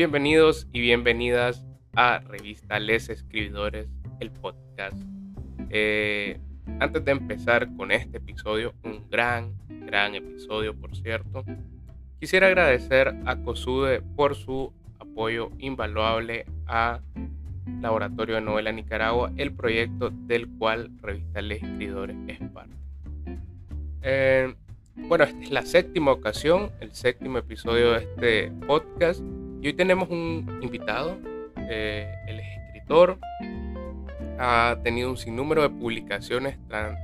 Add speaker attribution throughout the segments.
Speaker 1: Bienvenidos y bienvenidas a Revista Les Escribidores, el podcast. Eh, antes de empezar con este episodio, un gran, gran episodio por cierto, quisiera agradecer a COSUDE por su apoyo invaluable a Laboratorio de Novela Nicaragua, el proyecto del cual Revista Les Escribidores es parte. Eh, bueno, esta es la séptima ocasión, el séptimo episodio de este podcast. Y hoy tenemos un invitado, eh, él es escritor, ha tenido un sinnúmero de publicaciones,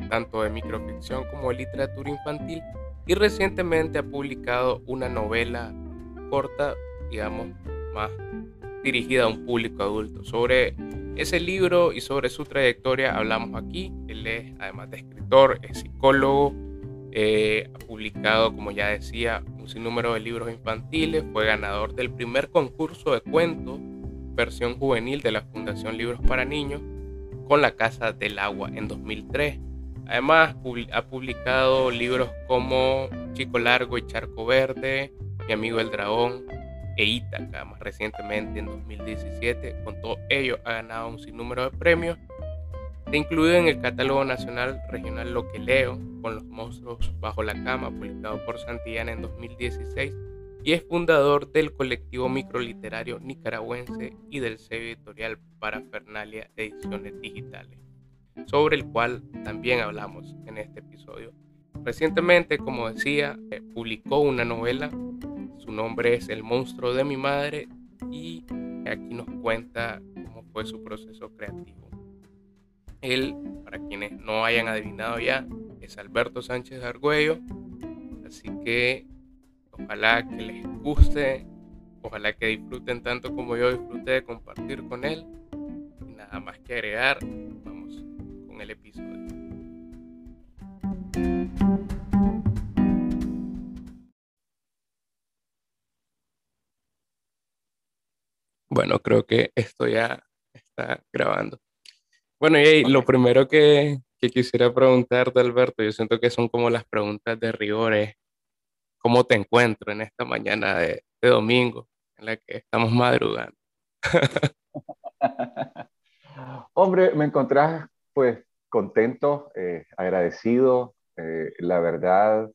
Speaker 1: tanto de microficción como de literatura infantil, y recientemente ha publicado una novela corta, digamos, más dirigida a un público adulto. Sobre ese libro y sobre su trayectoria hablamos aquí. Él es, además de escritor, es psicólogo, ha publicado, como ya decía, un sinnúmero de libros infantiles, fue ganador del primer concurso de cuentos, versión juvenil de la Fundación Libros para Niños, con La Casa del Agua en 2003. Además, ha publicado libros como Chico Largo y Charco Verde, Mi Amigo el Dragón e Ítaca, más recientemente en 2017. Con todo ello, ha ganado un sinnúmero de premios Está incluido en el catálogo nacional regional Lo que leo, con los monstruos bajo la cama, publicado por Santillana en 2016, y es fundador del colectivo microliterario nicaragüense y del sello editorial Parafernalia Ediciones Digitales, sobre el cual también hablamos en este episodio. Recientemente, como decía, eh, publicó una novela, su nombre es El monstruo de mi madre, y aquí nos cuenta cómo fue su proceso creativo. Él, para quienes no hayan adivinado ya, es Alberto Sánchez Argüello. Así que ojalá que les guste, ojalá que disfruten tanto como yo disfruté de compartir con él. Y nada más que agregar, vamos con el episodio. Bueno, creo que esto ya está grabando. Bueno, y lo primero que, quisiera preguntarte, Alberto, yo siento que son como las preguntas de rigor, ¿cómo te encuentro en esta mañana de, domingo en la que estamos madrugando?
Speaker 2: Hombre, me encontrás pues contento, eh, agradecido, eh, la verdad,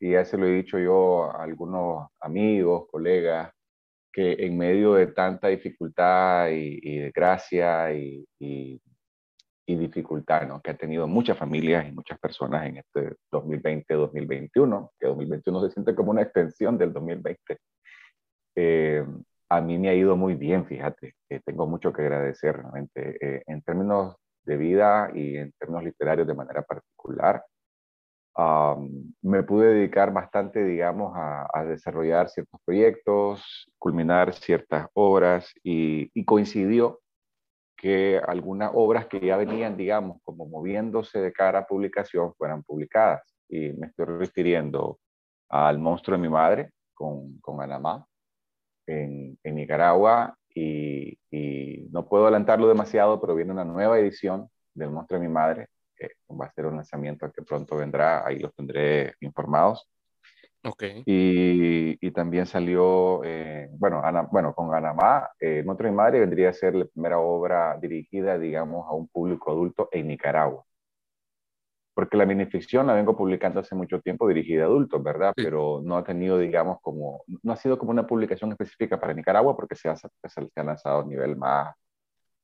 Speaker 2: y ya se lo he dicho yo a algunos amigos, colegas, que en medio de tanta dificultad y, y desgracia y, y y dificultad ¿no? que ha tenido muchas familias y muchas personas en este 2020-2021, que 2021 se siente como una extensión del 2020. Eh, a mí me ha ido muy bien, fíjate, eh, tengo mucho que agradecer realmente eh, en términos de vida y en términos literarios de manera particular. me pude dedicar bastante, digamos, a, a, desarrollar ciertos proyectos, culminar ciertas obras y, y coincidió que algunas obras que ya venían, digamos, como moviéndose de cara a publicación fueran publicadas. Y me estoy refiriendo al monstruo de mi madre con, con Anamá en, en Nicaragua y, y, no puedo adelantarlo demasiado, pero viene una nueva edición del monstruo de mi madre, que va a ser un lanzamiento que pronto vendrá, ahí los tendré informados.
Speaker 1: Okay.
Speaker 2: Y, y, también salió, eh, bueno, Ana, bueno, con Anamá, eh, Monstruo y Madre vendría a ser la primera obra dirigida, digamos, a un público adulto en Nicaragua. Porque la minificción la vengo publicando hace mucho tiempo dirigida a adultos, ¿verdad? Pero no ha tenido, digamos, como, no ha sido como una publicación específica para Nicaragua porque se ha, se ha lanzado a nivel más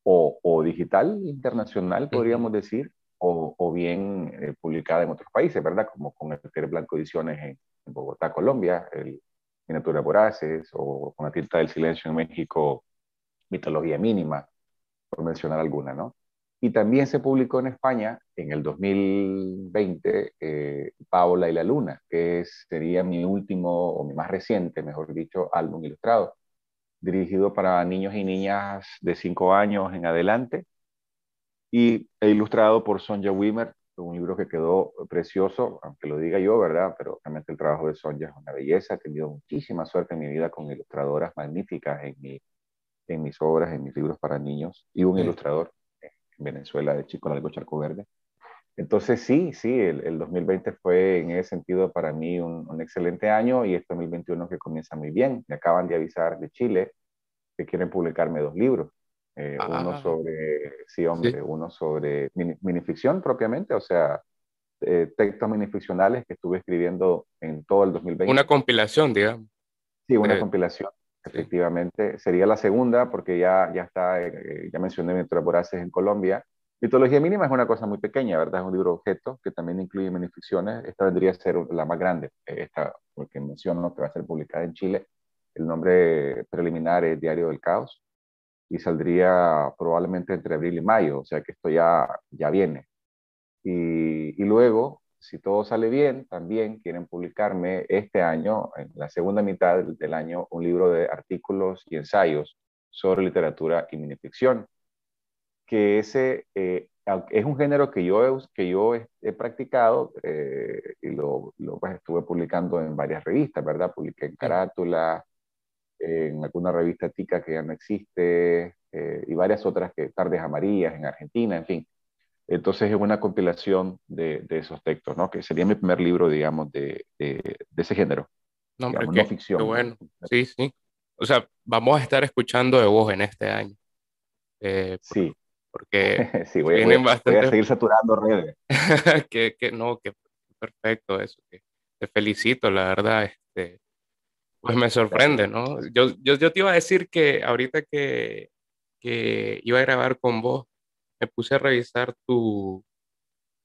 Speaker 2: o, o digital internacional, podríamos decir, o, o bien eh, publicada en otros países, ¿verdad? Como con el Blanco Ediciones en, en Bogotá, Colombia, el Miniatura Voraces, o con la tinta del silencio en México, Mitología Mínima, por mencionar alguna, ¿no? Y también se publicó en España en el 2020 eh, Paola y la Luna, que sería mi último o mi más reciente, mejor dicho, álbum ilustrado, dirigido para niños y niñas de 5 años en adelante y e ilustrado por Sonja Wimmer, un libro que quedó precioso, aunque lo diga yo, ¿verdad? Pero realmente el trabajo de Sonja es una belleza. He tenido muchísima suerte en mi vida con ilustradoras magníficas en, mi, en mis obras, en mis libros para niños, y un ilustrador en Venezuela de Chico Largo Charco Verde. Entonces sí, sí, el, el, 2020 fue en ese sentido para mí un, un, excelente año y este 2021 que comienza muy bien. Me acaban de avisar de Chile que quieren publicarme dos libros. Eh, uno ah. sobre, sí, hombre, uno sobre minificción propiamente, o sea, eh, textos minificcionales que estuve escribiendo en todo el 2020.
Speaker 1: Una compilación, digamos.
Speaker 2: Sí, una compilación, efectivamente. Sería la segunda porque ya, ya está, ya mencioné Mientras Voraces en Colombia. Mitología mínima es una cosa muy pequeña, ¿verdad? Es un libro objeto que también incluye minificciones. Esta vendría a ser la más grande, esta, porque menciono que va a ser publicada en Chile. El nombre preliminar es Diario del Caos y saldría probablemente entre abril y mayo, o sea que esto ya, ya viene. Y, y luego, si todo sale bien, también quieren publicarme este año, en la segunda mitad del año, un libro de artículos y ensayos sobre literatura y minificción que ese eh, es un género que yo, que yo he, practicado eh, y lo, lo pues, estuve publicando en varias revistas, ¿verdad? Publiqué en Carátula, en alguna revista tica que ya no existe, eh, y varias otras que Tardes Amarillas en Argentina, en fin. Entonces es una compilación de, de esos textos, ¿no? Que sería mi primer libro, digamos, de, de, ese género.
Speaker 1: No, hombre, no ficción. Qué bueno. Sí, sí. O sea, vamos a estar escuchando de vos en este año.
Speaker 2: sí
Speaker 1: porque
Speaker 2: sí, voy, vienen bastante... voy, a seguir saturando redes.
Speaker 1: que, que, no, que perfecto eso, que te felicito, la verdad, este, pues me sorprende, ¿no? Yo, yo, yo te iba a decir que ahorita que, que iba a grabar con vos, me puse a revisar tu,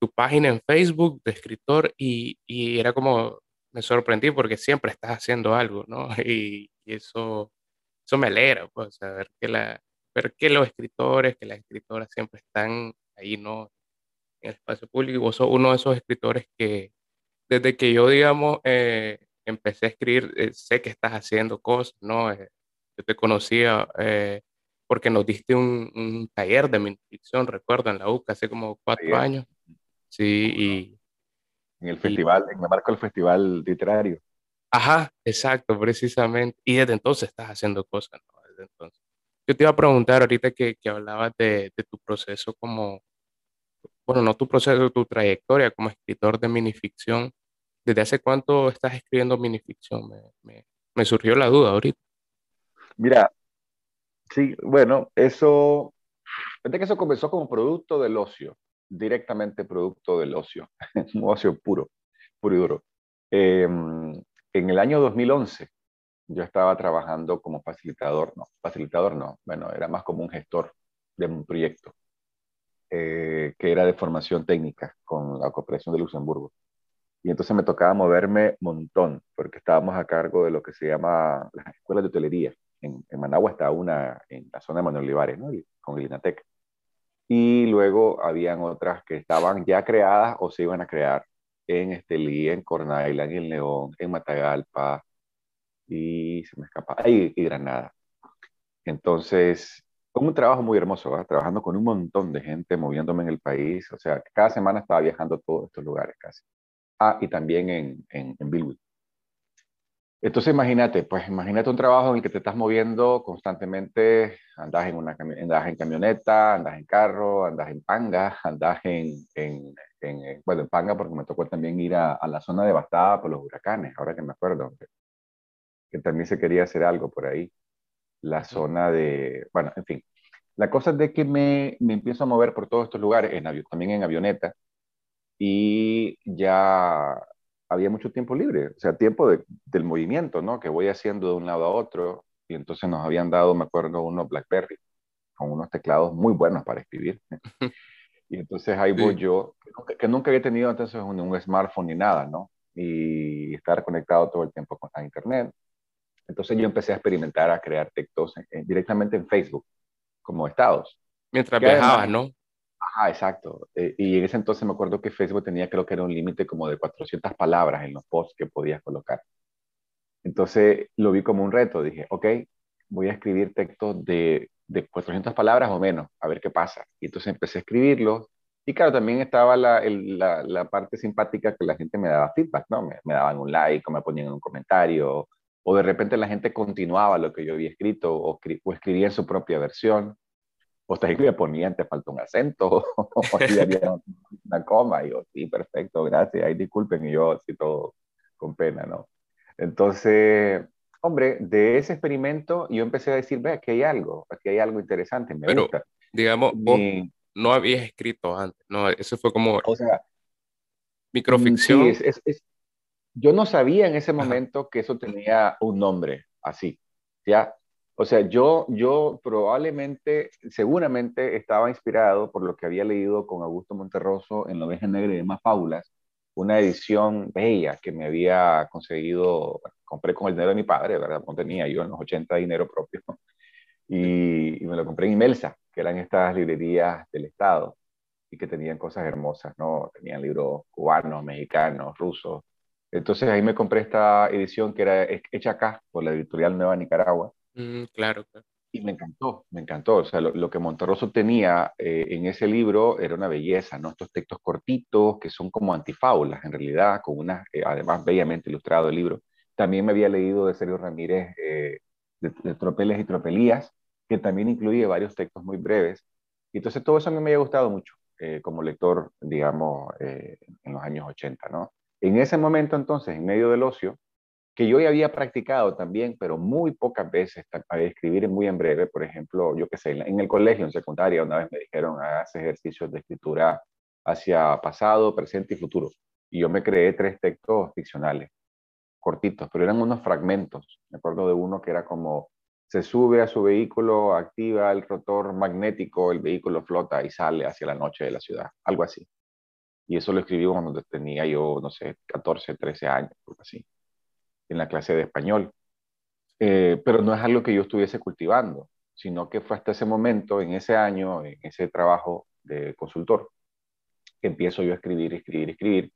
Speaker 1: tu página en Facebook de escritor y, y, era como, me sorprendí porque siempre estás haciendo algo, ¿no? Y, y eso, eso me alegra, pues, saber que la, ver que los escritores, que las escritoras siempre están ahí, ¿no? En el espacio público. Y vos sos uno de esos escritores que desde que yo, digamos, eh, empecé a escribir, eh, sé que estás haciendo cosas, ¿no? Eh, yo te conocía porque nos diste un, taller de mi ficción, recuerdo, en la UCA hace como cuatro años. Sí, y...
Speaker 2: En el festival, en me marco el festival literario.
Speaker 1: Ajá, exacto, precisamente. Y desde entonces estás haciendo cosas, ¿no? Desde entonces. Yo te iba a preguntar ahorita que, que hablabas de, de, tu proceso como, bueno, no tu proceso, tu trayectoria como escritor de minificción. ¿Desde hace cuánto estás escribiendo minificción? Me, me, me surgió la duda ahorita.
Speaker 2: Mira, sí, bueno, eso, que eso comenzó como producto del ocio, directamente producto del ocio, un ocio puro, puro y duro. Em, en el año 2011, yo estaba trabajando como facilitador, no, facilitador no, bueno, era más como un gestor de un proyecto eh, que era de formación técnica con la cooperación de Luxemburgo. Y entonces me tocaba moverme montón, porque estábamos a cargo de lo que se llama las escuelas de hotelería. En, Managua está una en la zona de Manuel Olivares, ¿no? con el INATEC. Y luego habían otras que estaban ya creadas o se iban a crear en Estelí, en Corn Island, en León, en Matagalpa, y se me escapa, y, y Granada. Entonces, un trabajo muy hermoso, trabajando con un montón de gente, moviéndome en el país, o sea, cada semana estaba viajando a todos estos lugares casi. Ah, y también en, en, en Entonces imagínate, pues imagínate un trabajo en el que te estás moviendo constantemente, andas en, una, andas en camioneta, andas en carro, andas en panga, andas en, en, en, bueno, en panga porque me tocó también ir a, a, la zona devastada por los huracanes, ahora que me acuerdo que también se quería hacer algo por ahí. La zona de, bueno, en fin. La cosa es de que me, me empiezo a mover por todos estos lugares, en avión, también en avioneta, y ya había mucho tiempo libre, o sea, tiempo de, del movimiento, ¿no? Que voy haciendo de un lado a otro, y entonces nos habían dado, me acuerdo, unos BlackBerry, con unos teclados muy buenos para escribir. y entonces ahí voy yo, que nunca, había tenido entonces un, un, smartphone ni nada, ¿no? Y estar conectado todo el tiempo con la internet. Entonces yo empecé a experimentar, a crear textos directamente en Facebook, como estados.
Speaker 1: Mientras viajabas, ¿no?
Speaker 2: Ajá, exacto. Eh, y en ese entonces me acuerdo que Facebook tenía, creo que era un límite como de 400 palabras en los posts que podías colocar. Entonces lo vi como un reto. Dije, ok, voy a escribir textos de, de 400 palabras o menos, a ver qué pasa. Y entonces empecé a escribirlos. Y claro, también estaba la, la, parte simpática que la gente me daba feedback, ¿no? Me, daban un like o me ponían un comentario o de repente la gente continuaba lo que yo había escrito o, escribía en su propia versión, o hasta me ponían, te falta un acento, o había una coma, y yo, sí, perfecto, gracias, ahí disculpen, y yo así todo con pena, ¿no? Entonces, hombre, de ese experimento yo empecé a decir, ve, aquí hay algo, aquí hay algo interesante, me
Speaker 1: Pero,
Speaker 2: gusta.
Speaker 1: digamos, vos no habías escrito antes, no, eso fue como
Speaker 2: o sea,
Speaker 1: microficción.
Speaker 2: Sí, es, es, yo no sabía en ese momento que eso tenía un nombre así, ¿ya? O sea, yo, yo probablemente, seguramente estaba inspirado por lo que había leído con Augusto Monterroso en La Oveja Negra y demás fábulas, una edición bella que me había conseguido, compré con el dinero de mi padre, ¿verdad? No tenía yo en los 80 dinero propio, y, y me lo compré en Imelsa, que eran estas librerías del Estado y que tenían cosas hermosas, ¿no? Tenían libros cubanos, mexicanos, rusos. Entonces ahí me compré esta edición que era hecha acá por la editorial Nueva Nicaragua
Speaker 1: Mm, claro,
Speaker 2: Y me encantó, me encantó. O sea, lo, que Monterroso tenía eh, en ese libro era una belleza, ¿no? Estos textos cortitos que son como antifábulas, en realidad, con una, eh, además, bellamente ilustrado el libro. También me había leído de Sergio Ramírez eh, de, Tropeles y Tropelías, que también incluye varios textos muy breves. Y entonces todo eso a mí me había gustado mucho como lector, digamos, en los años 80, ¿no? En ese momento, entonces, en medio del ocio, que yo ya había practicado también, pero muy pocas veces, para escribir muy en breve, por ejemplo, yo qué sé, en el colegio, en secundaria, una vez me dijeron, hagas ejercicios de escritura hacia pasado, presente y futuro. Y yo me creé tres textos ficcionales, cortitos, pero eran unos fragmentos. Me acuerdo de uno que era como, se sube a su vehículo, activa el rotor magnético, el vehículo flota y sale hacia la noche de la ciudad, algo así. Y eso lo escribí cuando tenía yo, no sé, 14, 13 años, algo así en la clase de español. Eh, pero no es algo que yo estuviese cultivando, sino que fue hasta ese momento, en ese año, en ese trabajo de consultor, que empiezo yo a escribir, escribir, escribir.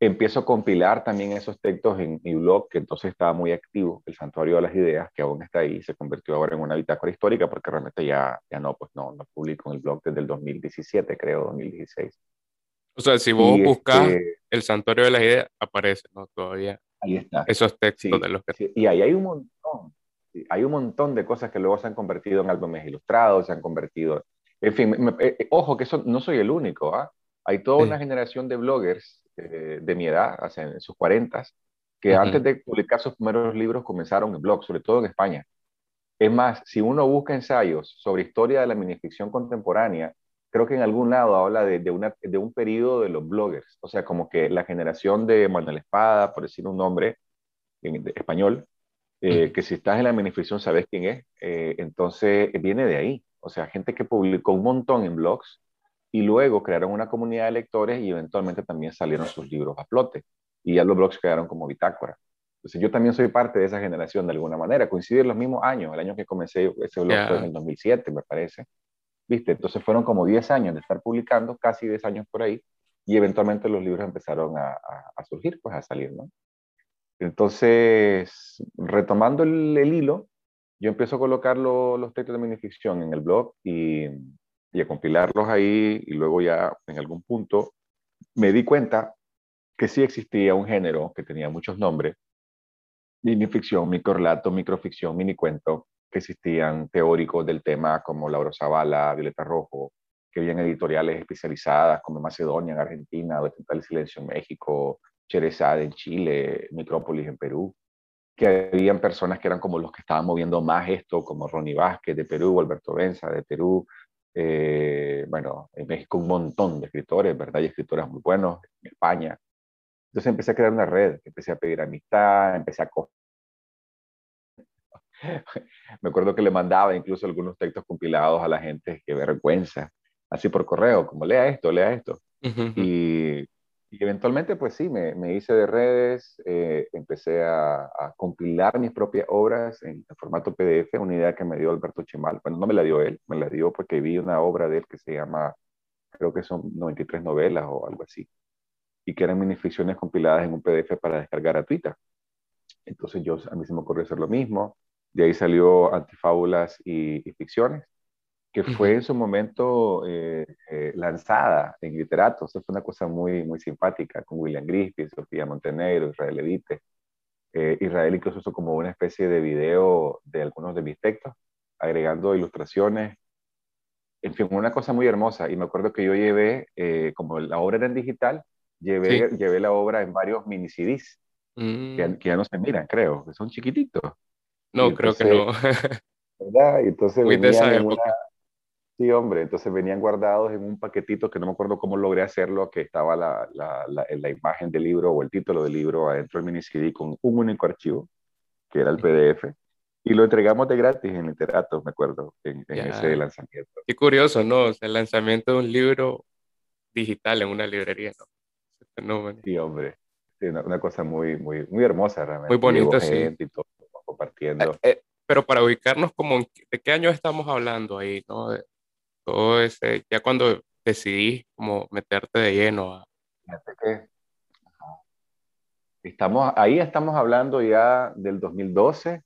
Speaker 2: Empiezo a compilar también esos textos en mi blog, que entonces estaba muy activo, el Santuario de las Ideas, que aún está ahí, se convirtió ahora en una bitácora histórica, porque realmente ya, ya no, pues no, no publico en el blog desde el 2017, creo, 2016.
Speaker 1: O sea, si vos buscas este el Santuario de las Ideas, aparece, ¿no? Todavía.
Speaker 2: Ahí está.
Speaker 1: Esos textos de los que...
Speaker 2: Y ahí hay un montón. Hay un montón de cosas que luego se han convertido en álbumes ilustrados, se han convertido... En fin, eh, eh, ojo que eso, no soy el único. ¿ah? Hay toda una generación de bloggers eh, de mi edad, hace, en sus cuarentas, que antes de publicar sus primeros libros comenzaron en blogs, sobre todo en España. Es más, si uno busca ensayos sobre historia de la minificción contemporánea, creo que en algún lado habla de, de, una, de un periodo de los bloggers, o sea, como que la generación de Manuel Espada, por decir un nombre en español, eh, que si estás en la beneficio sabes quién es, eh, entonces viene de ahí, o sea, gente que publicó un montón en blogs y luego crearon una comunidad de lectores y eventualmente también salieron sus libros a flote. Y ya los blogs quedaron como bitácora. Entonces yo también soy parte de esa generación de alguna manera, coincide en los mismos años, el año que comencé ese blog fue en el 2007, me parece. ¿Viste? Entonces fueron como 10 años de estar publicando, casi 10 años por ahí, y eventualmente los libros empezaron a, surgir, pues a salir, ¿no? Entonces, retomando el, hilo, yo empiezo a colocar los textos de minificción en el blog y, y a compilarlos ahí, y luego ya en algún punto me di cuenta que sí existía un género que tenía muchos nombres, minificción, microrelato, microficción, minicuento, que existían teóricos del tema como Lauro Zavala, Violeta Rojo, que habían editoriales especializadas como Macedonia en Argentina, Central y Silencio en México, Cherezade en Chile, Metrópolis en Perú, que habían personas que eran como los que estaban moviendo más esto, como Ronnie Vázquez de Perú, Alberto Benza de Perú, eh, bueno, en México un montón de escritores, ¿verdad? Y escritores muy buenos, en España. Entonces empecé a crear una red, empecé a pedir amistad, empecé a me acuerdo que le mandaba incluso algunos textos compilados a la gente, qué vergüenza, así por correo, como lea esto, lea esto. y, eventualmente, pues sí, me, me hice de redes, eh, empecé a, compilar mis propias obras en, formato PDF, una idea que me dio Alberto Chimal. Bueno, no me la dio él, me la dio porque vi una obra de él que se llama, creo que son 93 novelas o algo así, y que eran minificciones compiladas en un PDF para descargar gratuita. Entonces yo, a mí se me ocurrió hacer lo mismo de ahí salió Antifábulas y, Ficciones, que fue en su momento eh, eh, lanzada en literato. Eso fue una cosa muy, muy simpática con William Griffith, Sofía Montenegro, Israel Edite. Eh, Israel incluso hizo como una especie de video de algunos de mis textos, agregando ilustraciones. En fin, una cosa muy hermosa. Y me acuerdo que yo llevé, como la obra era en digital, llevé, llevé la obra en varios mini CDs que, ya no se miran, creo, que son chiquititos.
Speaker 1: No, creo que no.
Speaker 2: ¿verdad? Y entonces Muy venían Sí, hombre, entonces venían guardados en un paquetito que no me acuerdo cómo logré hacerlo, que estaba la, la, la, imagen del libro o el título del libro adentro del mini CD con un único archivo, que era el PDF, y lo entregamos de gratis en Literato, me acuerdo, en, ese lanzamiento.
Speaker 1: Qué curioso, ¿no? el lanzamiento de un libro digital en una librería, ¿no?
Speaker 2: Sí, hombre. Sí, una, cosa muy, muy, muy hermosa realmente.
Speaker 1: Muy bonita, sí.
Speaker 2: Y todo, compartiendo.
Speaker 1: Eh, eh, pero para ubicarnos como, ¿de qué año estamos hablando ahí, no? todo ese, ya cuando decidí como meterte de lleno a...
Speaker 2: Estamos, ahí estamos hablando ya del 2012,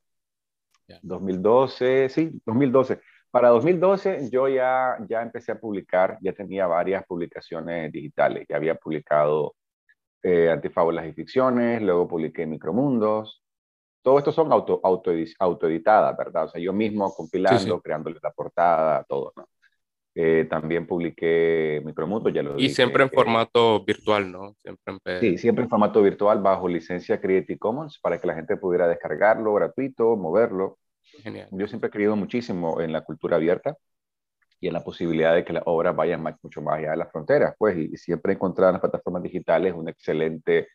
Speaker 2: 2012, sí, 2012. Para 2012 yo ya, ya empecé a publicar, ya tenía varias publicaciones digitales, ya había publicado eh, Antifábulas y Ficciones, luego publiqué Micromundos. Todo esto son auto, auto, autoeditadas, ¿verdad? O sea, yo mismo compilando, creándole la portada, todo, ¿no? Eh, también publiqué Micromundo, ya lo
Speaker 1: Y siempre en formato virtual, ¿no?
Speaker 2: Siempre en Sí, siempre en formato virtual bajo licencia Creative Commons para que la gente pudiera descargarlo gratuito, moverlo. Genial. Yo siempre he creído muchísimo en la cultura abierta y en la posibilidad de que las obras vayan mucho más allá de las fronteras, pues, y, siempre encontrar en las plataformas digitales una excelente,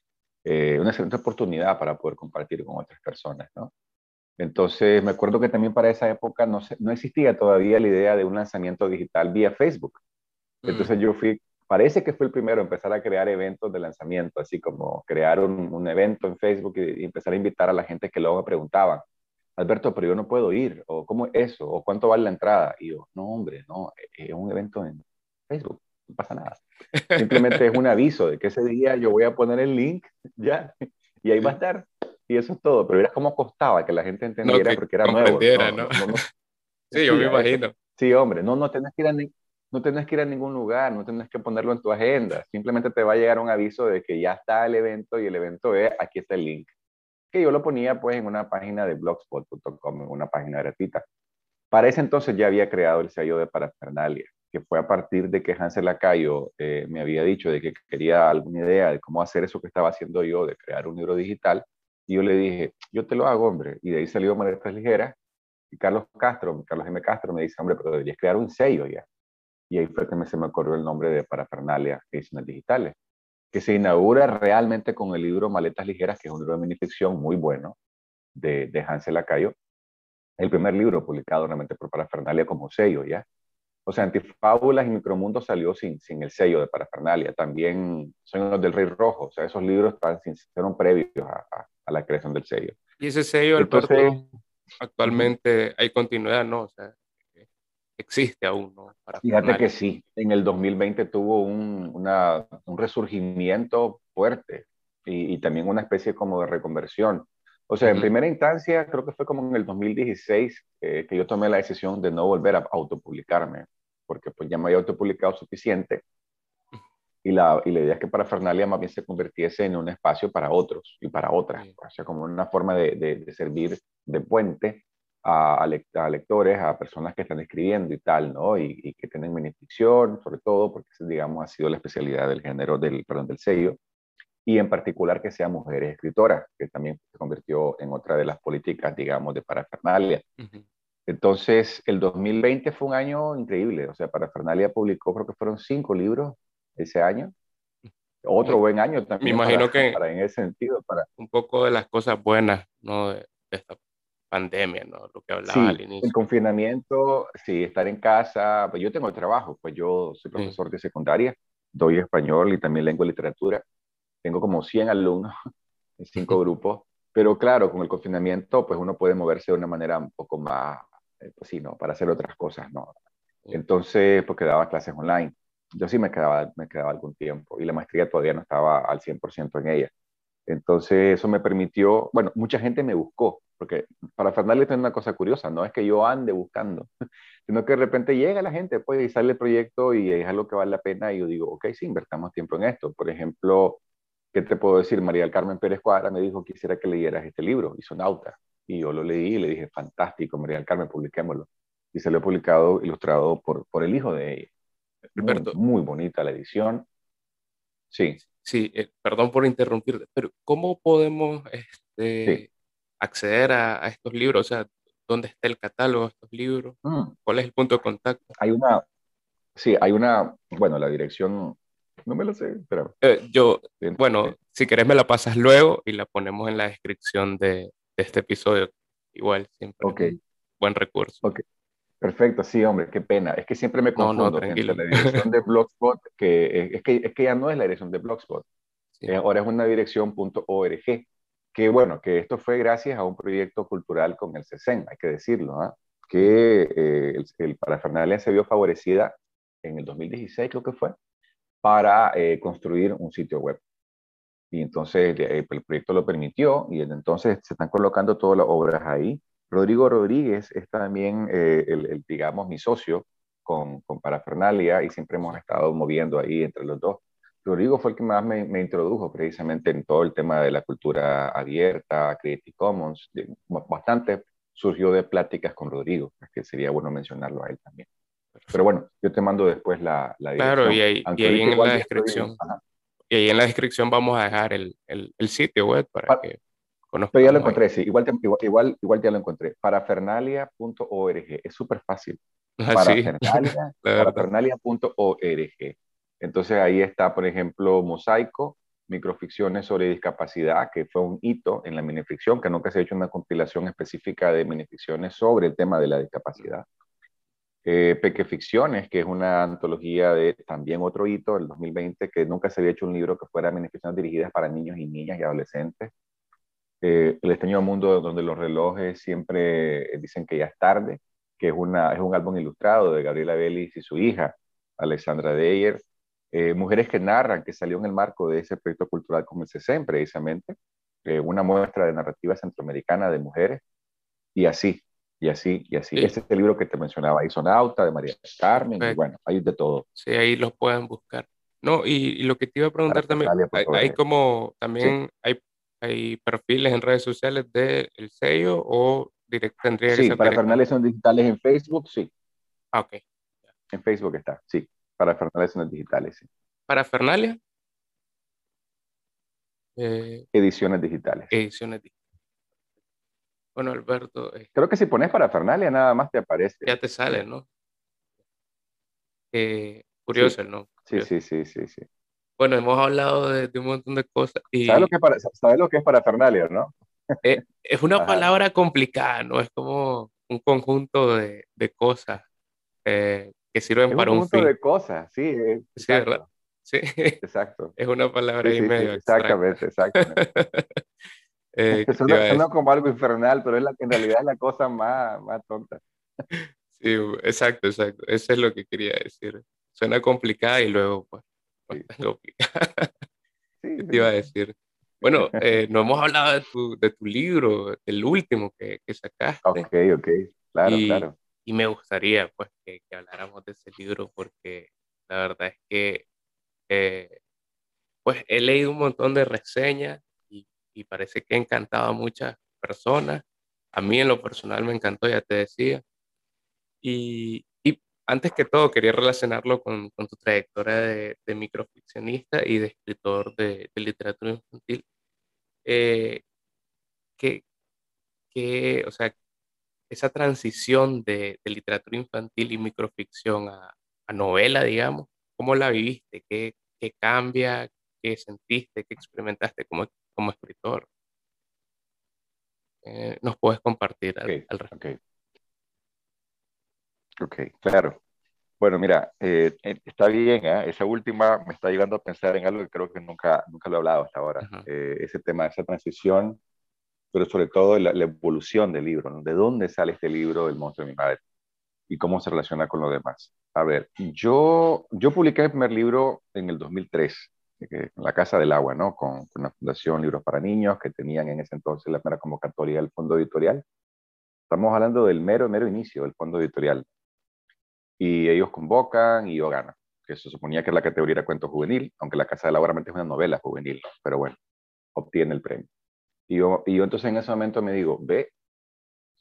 Speaker 2: eh, una excelente oportunidad para poder compartir con otras personas, ¿no? Entonces, me acuerdo que también para esa época no, no existía todavía la idea de un lanzamiento digital vía Facebook. Mm. Entonces yo fui, parece que fue el primero a empezar a crear eventos de lanzamiento, así como crear un, un evento en Facebook y, empezar a invitar a la gente que luego me preguntaban, Alberto, pero yo no puedo ir, o cómo es eso, o cuánto vale la entrada. Y yo, no, hombre, no, e, es un evento en Facebook, no pasa nada. Simplemente es un aviso de que ese día yo voy a poner el link, ya, y ahí va a estar y eso es todo, pero era como costaba que la gente entendiera porque era nuevo.
Speaker 1: ¿no? sí, yo me imagino.
Speaker 2: Sí, hombre, no, no tenés que ir a no tenés que ir a ningún lugar, no tenés que ponerlo en tu agenda, simplemente te va a llegar un aviso de que ya está el evento y el evento es, aquí está el link. Que yo lo ponía pues en una página de blogspot.com, en una página gratuita. Para ese entonces ya había creado el sello de Parafernalia, que fue a partir de que Hansel Lacayo eh, me había dicho de que quería alguna idea de cómo hacer eso que estaba haciendo yo, de crear un libro digital. Y yo le dije, yo te lo hago, hombre. Y de ahí salió Maletas Ligeras. Y Carlos Castro, Carlos M. Castro me dice, hombre, pero deberías crear un sello ya. Y ahí fue que me, se me ocurrió el nombre de Parafernalia Ediciones Digitales, que se inaugura realmente con el libro Maletas Ligeras, que es un libro de minificción muy bueno, de, de Hansel Lacayo. El primer libro publicado realmente por Parafernalia como sello, ¿ya? O sea, Antifábulas y Micromundo salió sin, sin el sello de Parafernalia. También son los del Rey Rojo. O sea, esos libros fueron previos a, a la creación del sello.
Speaker 1: Y ese sello, Entonces, actualmente hay continuidad, ¿no? O sea, existe aún, ¿no?
Speaker 2: fíjate que sí, en el 2020 tuvo un, una, un resurgimiento fuerte y, y, también una especie como de reconversión. O sea, en primera instancia, creo que fue como en el 2016 eh, que yo tomé la decisión de no volver a autopublicarme, porque pues ya me había autopublicado suficiente. Y la, y la idea es que para Fernalia más bien se convirtiese en un espacio para otros y para otras, o sea, como una forma de, de, servir de puente a, a, lectores, a personas que están escribiendo y tal, ¿no? Y, y, que tienen minificción, sobre todo, porque digamos ha sido la especialidad del género, del, perdón, del sello, y en particular que sean mujeres escritoras, que también se convirtió en otra de las políticas, digamos, de parafernalia. Entonces, el 2020 fue un año increíble, o sea, Parafernalia publicó, creo que fueron cinco libros ese año. Otro buen año también.
Speaker 1: Me imagino que
Speaker 2: para, en ese sentido. Para...
Speaker 1: Un poco de las cosas buenas, ¿no? De, esta pandemia, ¿no? Lo que hablaba al inicio.
Speaker 2: El confinamiento, sí, estar en casa. Pues yo tengo trabajo, pues yo soy profesor de secundaria, doy español y también lengua y literatura. Tengo como 100 alumnos en cinco grupos. Pero claro, con el confinamiento, pues uno puede moverse de una manera un poco más, eh, pues sí, ¿no? Para hacer otras cosas, ¿no? Entonces, porque daba clases online yo sí me quedaba, me quedaba algún tiempo y la maestría todavía no estaba al 100% en ella. Entonces eso me permitió, bueno, mucha gente me buscó, porque para Fernández es una cosa curiosa, no es que yo ande buscando, sino que de repente llega la gente pues, y sale el proyecto y es algo que vale la pena y yo digo, ok, sí, invertamos tiempo en esto. Por ejemplo, ¿qué te puedo decir? María del Carmen Pérez Cuadra me dijo, quisiera que leyeras este libro, Isonauta. Y yo lo leí y le dije, fantástico, María del Carmen, publiquémoslo. Y se lo he publicado, ilustrado por, por el hijo de ella. Muy, bonita la edición. Sí.
Speaker 1: Sí, eh, perdón por interrumpir, pero ¿cómo podemos este, acceder a, estos libros? O sea, ¿dónde está el catálogo de estos libros? Mm. ¿Cuál es el punto de contacto?
Speaker 2: Hay una, sí, hay una, bueno, la dirección, no me lo sé, pero...
Speaker 1: Eh, yo, bueno, si querés me la pasas luego y la ponemos en la descripción de, este episodio. Igual, siempre.
Speaker 2: Ok.
Speaker 1: Buen recurso.
Speaker 2: Ok. Perfecto, sí, hombre, qué pena. Es que siempre me confundo no, entre la dirección de Blogspot, que es, que es que ya no es la dirección de Blogspot, eh, ahora es una dirección .org, que bueno, que esto fue gracias a un proyecto cultural con el CESEN, hay que decirlo, ¿ah? que eh, el, el, parafernalia se vio favorecida en el 2016, creo que fue, para eh, construir un sitio web. Y entonces el proyecto lo permitió y entonces se están colocando todas las obras ahí Rodrigo Rodríguez es también, eh, el, digamos, mi socio con, con, Parafernalia y siempre hemos estado moviendo ahí entre los dos. Rodrigo fue el que más me, me, introdujo precisamente en todo el tema de la cultura abierta, Creative Commons. Bastante surgió de pláticas con Rodrigo, que sería bueno mencionarlo a él también. Pero bueno, yo te mando después la, la
Speaker 1: dirección. Claro, y ahí, y ahí en la descripción. Y ahí en la descripción vamos a dejar el, el, el sitio web para que
Speaker 2: pero ya lo encontré, sí, igual, igual, igual, ya lo encontré. Parafernalia.org, es súper fácil.
Speaker 1: Ah,
Speaker 2: parafernalia.org. Entonces ahí está, por ejemplo, Mosaico, microficciones sobre discapacidad, que fue un hito en la minificción, que nunca se ha hecho una compilación específica de minificciones sobre el tema de la discapacidad. Eh, Pequeficciones, que es una antología de también otro hito del 2020, que nunca se había hecho un libro que fuera minificciones dirigidas para niños y niñas y adolescentes. Eh, el extraño mundo donde los relojes siempre dicen que ya es tarde, que es, una, es un álbum ilustrado de Gabriela Vélez y su hija, Alexandra Deyer. Eh, Mujeres que narran, que salió en el marco de ese proyecto cultural como el CESEM, precisamente, eh, una muestra de narrativa centroamericana de mujeres, y así, y así, y así. Este es el libro que te mencionaba, Isonauta, de María Carmen, y bueno, hay de todo.
Speaker 1: Sí, ahí los pueden buscar. No, y, lo que te iba a preguntar también, hay, como, también hay hay perfiles en redes sociales del sello o directo tendría
Speaker 2: sí, para Fernales son digitales en Facebook, sí.
Speaker 1: Ah, ok.
Speaker 2: En Facebook está, sí. Para Fernales son digitales, sí.
Speaker 1: ¿Para Fernalia?
Speaker 2: Eh, ediciones digitales.
Speaker 1: Ediciones digitales. Bueno, Alberto.
Speaker 2: Eh, Creo que si pones para Fernalia nada más te aparece.
Speaker 1: Ya te sale, ¿no? Eh, curioso el ¿no?
Speaker 2: Sí, sí, sí, sí, sí.
Speaker 1: Bueno, hemos hablado de, un montón de cosas. Y
Speaker 2: ¿Sabes lo que es para, ¿sabes lo que es parafernalia, no?
Speaker 1: Eh, es una palabra complicada, ¿no? Es como un conjunto de, de cosas eh, que sirven para un, fin.
Speaker 2: Un conjunto de cosas, sí.
Speaker 1: Sí, ¿verdad? Sí.
Speaker 2: Exacto.
Speaker 1: Es una palabra ahí medio.
Speaker 2: exactamente, exactamente. eh, suena, como algo infernal, pero es la, en realidad es la cosa más, más tonta.
Speaker 1: Sí, exacto, exacto. Eso es lo que quería decir. Suena complicada y luego, pues, ¿Qué te iba a decir? Bueno, eh, no hemos hablado de tu, de tu libro, el último que, que sacaste.
Speaker 2: Ok, ok, claro,
Speaker 1: y,
Speaker 2: claro.
Speaker 1: Y me gustaría pues que, que, habláramos de ese libro porque la verdad es que eh, pues he leído un montón de reseñas y, y parece que ha encantado a muchas personas. A mí en lo personal me encantó, ya te decía. Y, antes que todo, quería relacionarlo con, con tu trayectoria de, de, microficcionista y de escritor de, literatura infantil. Eh, que, o sea, esa transición de, de, literatura infantil y microficción a, a, novela, digamos, ¿cómo la viviste? ¿Qué, qué cambia? ¿Qué sentiste? ¿Qué experimentaste como, como escritor? Eh, ¿Nos puedes compartir al, al respecto?
Speaker 2: Ok, claro. Bueno, mira, eh, eh, está bien, ¿eh? esa última me está llevando a pensar en algo que creo que nunca, nunca lo he hablado hasta ahora, ese tema, esa transición, pero sobre todo la, evolución del libro, ¿no? ¿De dónde sale este libro, El monstruo de mi madre? Y cómo se relaciona con lo demás. A ver, yo, yo publiqué el primer libro en el 2003, en la Casa del Agua, ¿no? Con, con la Fundación Libros para Niños, que tenían en ese entonces la primera convocatoria del Fondo Editorial. Estamos hablando del mero, mero inicio del Fondo Editorial y ellos convocan y yo gano, que se suponía que la categoría era cuento juvenil, aunque La Casa de la es una novela juvenil, pero bueno, obtiene el premio. Y yo, y yo entonces en ese momento me digo, ve,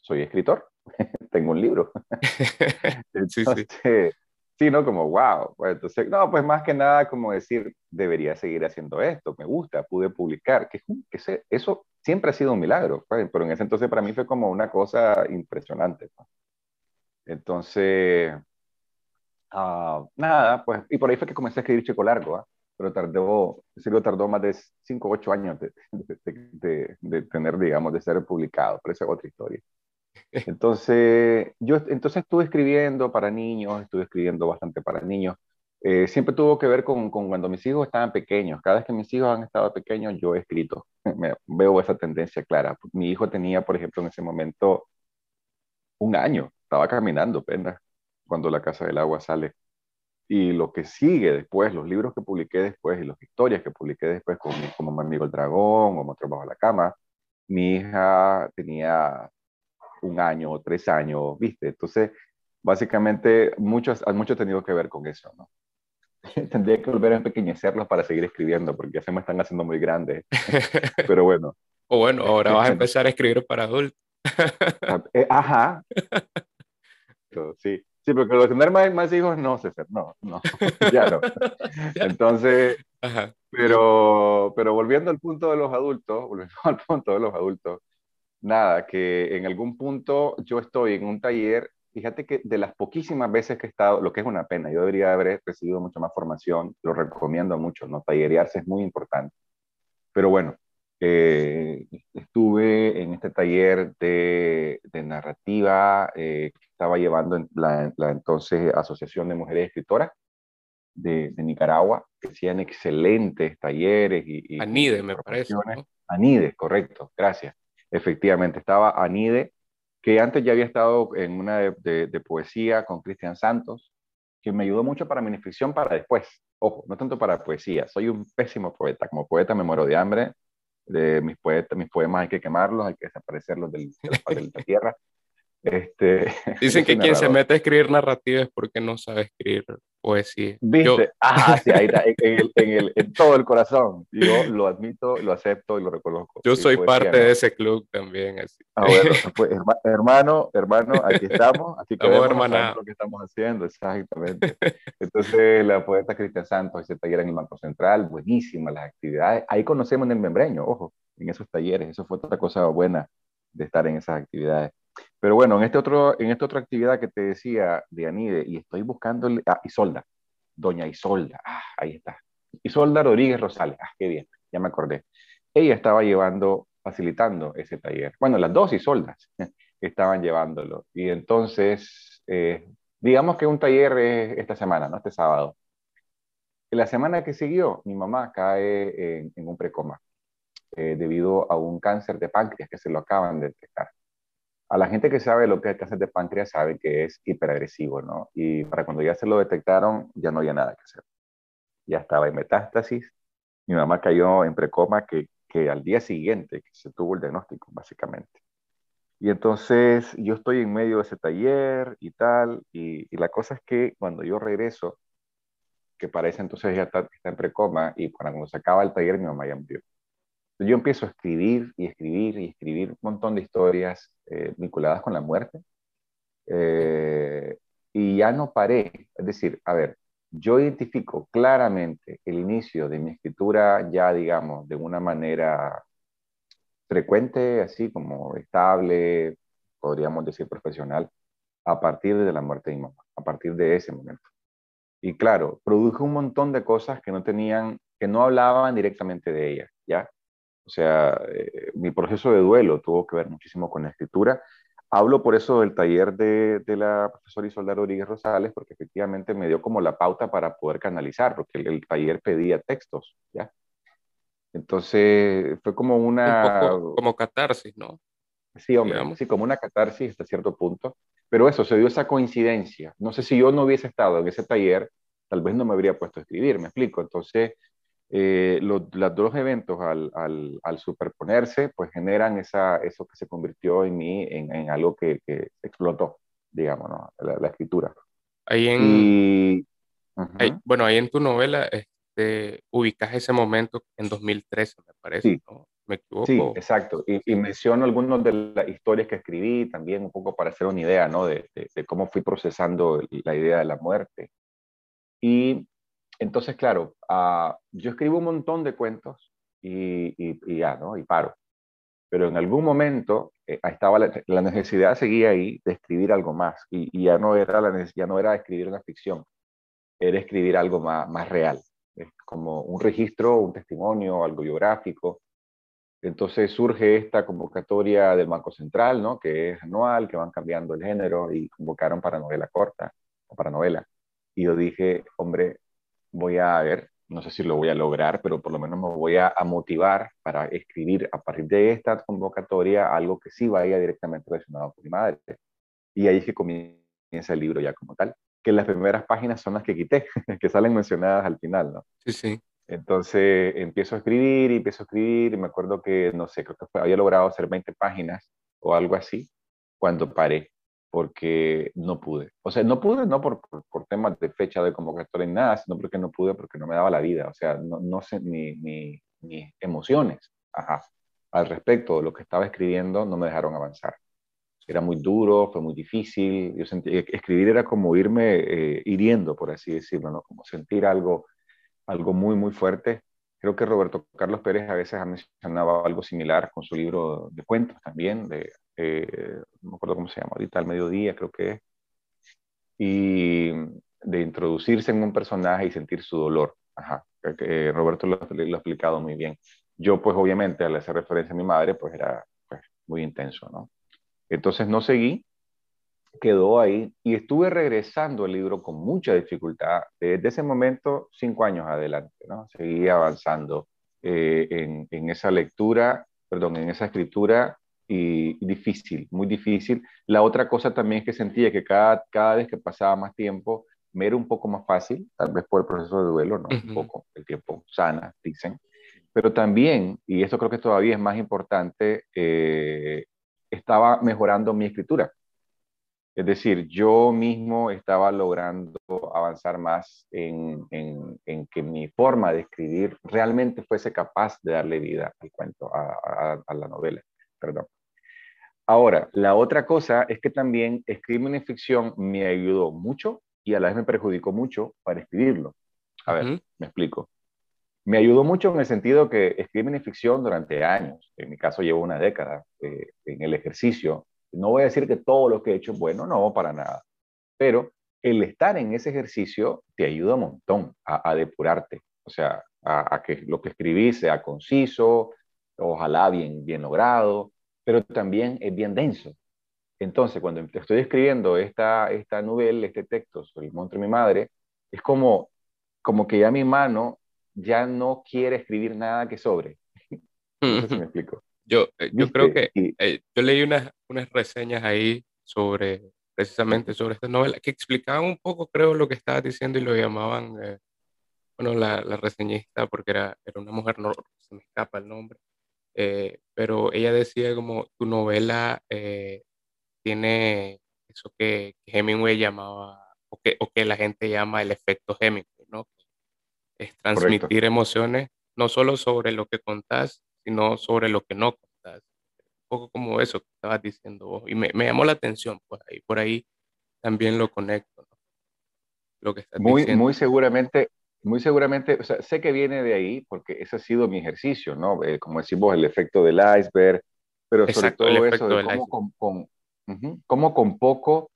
Speaker 2: soy escritor, tengo un libro. entonces, Sí, ¿no? Como, wow. Pues, entonces, no, pues más que nada como decir, debería seguir haciendo esto, me gusta, pude publicar, que, eso siempre ha sido un milagro, pues, pero en ese entonces para mí fue como una cosa impresionante. Pues. Entonces, uh, nada, pues, y por ahí fue que comencé a escribir Chico Largo, ¿ah? pero tardó, lo tardó más de 5 o 8 años de, tener, digamos, de ser publicado, pero esa es otra historia. Entonces, yo entonces estuve escribiendo para niños, estuve escribiendo bastante para niños. Eh, siempre tuvo que ver con, cuando mis hijos estaban pequeños. Cada vez que mis hijos han estado pequeños, yo he escrito. Veo esa tendencia clara. Mi hijo tenía, por ejemplo, en ese momento un año. Estaba caminando apenas cuando La Casa del Agua sale. Y lo que sigue después, los libros que publiqué después y las historias que publiqué después, como, como Mi amigo el dragón, como Otro bajo la cama, mi hija tenía un año o tres años, ¿viste? Entonces, básicamente, muchos, mucho ha tenido que ver con eso, ¿no? Tendría que volver a empequeñecerlos para seguir escribiendo, porque ya se me están haciendo muy grandes. Pero bueno.
Speaker 1: O bueno, ahora vas a empezar a escribir para adultos.
Speaker 2: Eh, ajá. Sí, sí, porque lo de tener más, más hijos, no, César, no, no, ya no. Entonces, pero, pero volviendo al punto de los adultos, volviendo al punto de los adultos, nada, que en algún punto yo estoy en un taller, fíjate que de las poquísimas veces que he estado, lo que es una pena, yo debería haber recibido mucha más formación, lo recomiendo mucho, ¿no? Tallerearse es muy importante. Pero bueno, eh, estuve en este taller de, narrativa eh, que estaba llevando la, la, entonces Asociación de Mujeres Escritoras de, Nicaragua, que hacían excelentes talleres y...
Speaker 1: y Anide, me parece.
Speaker 2: Anide, correcto, gracias. Efectivamente, estaba Anide, que antes ya había estado en una de, poesía con Cristian Santos, que me ayudó mucho para mi para después. Ojo, no tanto para poesía, soy un pésimo poeta. Como poeta me muero de hambre, de mis, poetas, mis poemas hay que quemarlos, hay que desaparecerlos del, de la tierra. Este,
Speaker 1: Dicen que quien se mete a escribir narrativa es porque no sabe escribir poesía.
Speaker 2: ¿Viste? ah, sí, ahí está, en, todo el corazón. Yo lo admito, lo acepto y lo reconozco.
Speaker 1: Yo soy parte de ese club también. Así.
Speaker 2: Ah, bueno, pues, hermano, hermano, aquí estamos. Aquí estamos lo que estamos haciendo, exactamente. Entonces, la poeta Cristian Santos, ese taller en el Banco Central, buenísima las actividades. Ahí conocemos en el membreño, ojo, en esos talleres. Eso fue otra cosa buena de estar en esas actividades. Pero bueno, en, este otro, en esta otra actividad que te decía de Anide, y estoy buscando, ah, Isolda, doña Isolda, ah, ahí está. Isolda Rodríguez Rosales, ah, qué bien, ya me acordé. Ella estaba llevando, facilitando ese taller. Bueno, las dos Isoldas estaban llevándolo. Y entonces, eh, digamos que un taller es esta semana, ¿no? Este sábado. La semana que siguió, mi mamá cae en, un precoma eh, debido a un cáncer de páncreas que se lo acaban de detectar a la gente que sabe lo que es el cáncer de páncreas sabe que es hiperagresivo, ¿no? Y para cuando ya se lo detectaron, ya no había nada que hacer. Ya estaba en metástasis. Mi mamá cayó en precoma que, que al día siguiente que se tuvo el diagnóstico, básicamente. Y entonces yo estoy en medio de ese taller y tal, y, la cosa es que cuando yo regreso, que para ese entonces ya está, está en precoma, y cuando se acaba el taller mi mamá ya murió yo empiezo a escribir y escribir y escribir un montón de historias eh, vinculadas con la muerte. Eh, y ya no paré. Es decir, a ver, yo identifico claramente el inicio de mi escritura ya, digamos, de una manera frecuente, así como estable, podríamos decir profesional, a partir de la muerte de mi mamá, a partir de ese momento. Y claro, produjo un montón de cosas que no tenían, que no hablaban directamente de ella, ¿ya? O sea, eh, mi proceso de duelo tuvo que ver muchísimo con la escritura. Hablo por eso del taller de, de la profesora Isolda Rodríguez Rosales, porque efectivamente me dio como la pauta para poder canalizar, porque el, taller pedía textos, ¿ya? Entonces, fue como una...
Speaker 1: como catarsis, ¿no?
Speaker 2: Sí, hombre, sí, como una catarsis hasta cierto punto. Pero eso, se dio esa coincidencia. No sé si yo no hubiese estado en ese taller, tal vez no me habría puesto a escribir, me explico. Entonces, eh, los, dos eventos al, al, superponerse, pues generan esa, eso que se convirtió en mí en, en algo que, que, explotó, digamos, ¿no? la, escritura.
Speaker 1: Ahí en, bueno, ahí en tu novela este, ubicas ese momento en 2013, me parece,
Speaker 2: sí. ¿no? ¿Me equivoco? Sí, exacto. Y, y, menciono algunas de las historias que escribí también un poco para hacer una idea, ¿no? De, de, de cómo fui procesando la idea de la muerte Y entonces, claro, uh, yo escribo un montón de cuentos y, y, ya, ¿no? Y paro. Pero en algún momento eh, estaba la, la, necesidad seguía ahí de escribir algo más y, y, ya no era la ya no era escribir una ficción, era escribir algo más, más real, como un registro, un testimonio, algo biográfico. Entonces surge esta convocatoria del Banco Central, ¿no? que es anual, que van cambiando el género y convocaron para novela corta o para novela. Y yo dije, hombre, voy a ver, no sé si lo voy a lograr, pero por lo menos me voy a, a motivar para escribir a partir de esta convocatoria algo que sí vaya directamente relacionado con mi madre. Y ahí es que comienza el libro ya como tal, que las primeras páginas son las que quité, que salen mencionadas al final, ¿no?
Speaker 1: Sí, sí.
Speaker 2: Entonces empiezo a escribir y empiezo a escribir y me acuerdo que, no sé, creo que había logrado hacer 20 páginas o algo así cuando paré porque no pude. O sea, no pude no por, por, temas de fecha de convocatoria ni nada, sino porque no pude porque no me daba la vida. O sea, no, no sé, ni, ni, ni emociones ajá, al respecto de lo que estaba escribiendo no me dejaron avanzar. Era muy duro, fue muy difícil. Yo sentí, escribir era como irme eh, hiriendo, por así decirlo, ¿no? Como sentir algo algo muy, muy fuerte. Creo que Roberto Carlos Pérez a veces ha mencionado algo similar con su libro de cuentos también, de, eh, no me acuerdo cómo se llama ahorita, al mediodía creo que es, y de introducirse en un personaje y sentir su dolor. Ajá, eh, Roberto lo, lo, ha explicado muy bien. Yo, pues obviamente, al hacer referencia a mi madre, pues era pues, muy intenso, ¿no? Entonces no seguí, quedó ahí y estuve regresando el libro con mucha dificultad. Desde ese momento, cinco años adelante, ¿no? Seguí avanzando eh, en, en, esa lectura, perdón, en esa escritura y, difícil, muy difícil. La otra cosa también es que sentía que cada, cada vez que pasaba más tiempo me era un poco más fácil, tal vez por el proceso de duelo, ¿no? Uh -huh. Un poco, el tiempo sana, dicen. Pero también, y esto creo que todavía es más importante, eh, estaba mejorando mi escritura es decir, yo mismo estaba logrando avanzar más en, en, en, que mi forma de escribir realmente fuese capaz de darle vida al cuento, a, a, a la novela. Perdón. Ahora, la otra cosa es que también escribir una ficción me ayudó mucho y a la vez me perjudicó mucho para escribirlo. A ver, uh -huh. me explico. Me ayudó mucho en el sentido que escribí una ficción durante años. En mi caso llevo una década eh, en el ejercicio no voy a decir que todo lo que he hecho es bueno, no, para nada. Pero el estar en ese ejercicio te ayuda un montón a, a depurarte. O sea, a, a, que lo que escribí sea conciso, ojalá bien, bien logrado, pero también es bien denso. Entonces, cuando estoy escribiendo esta, esta novela, este texto sobre el monstruo de mi madre, es como, como que ya mi mano ya no quiere escribir nada que sobre. No sé si me explico.
Speaker 1: Yo, eh, yo creo que eh, yo leí unas, unas reseñas ahí sobre, precisamente sobre esta novela, que explicaban un poco, creo, lo que estabas diciendo y lo llamaban, eh, bueno, la, la, reseñista, porque era, era una mujer, no se me escapa el nombre, eh, pero ella decía como tu novela eh, tiene eso que, Hemingway llamaba, o que, o que la gente llama el efecto Hemingway, ¿no? Es transmitir Correcto. emociones, no solo sobre lo que contás, sino sobre lo que no contás. Un poco como eso que estabas diciendo vos. Y me, me llamó la atención, pues ahí, por ahí también lo conecto. ¿no?
Speaker 2: Lo que estás muy, diciendo. Muy seguramente, muy seguramente, o sea, sé que viene de ahí porque ese ha sido mi ejercicio, ¿no? Eh, como decimos, el efecto del iceberg, pero Exacto, sobre todo eso de cómo con, con, uh -huh, cómo con poco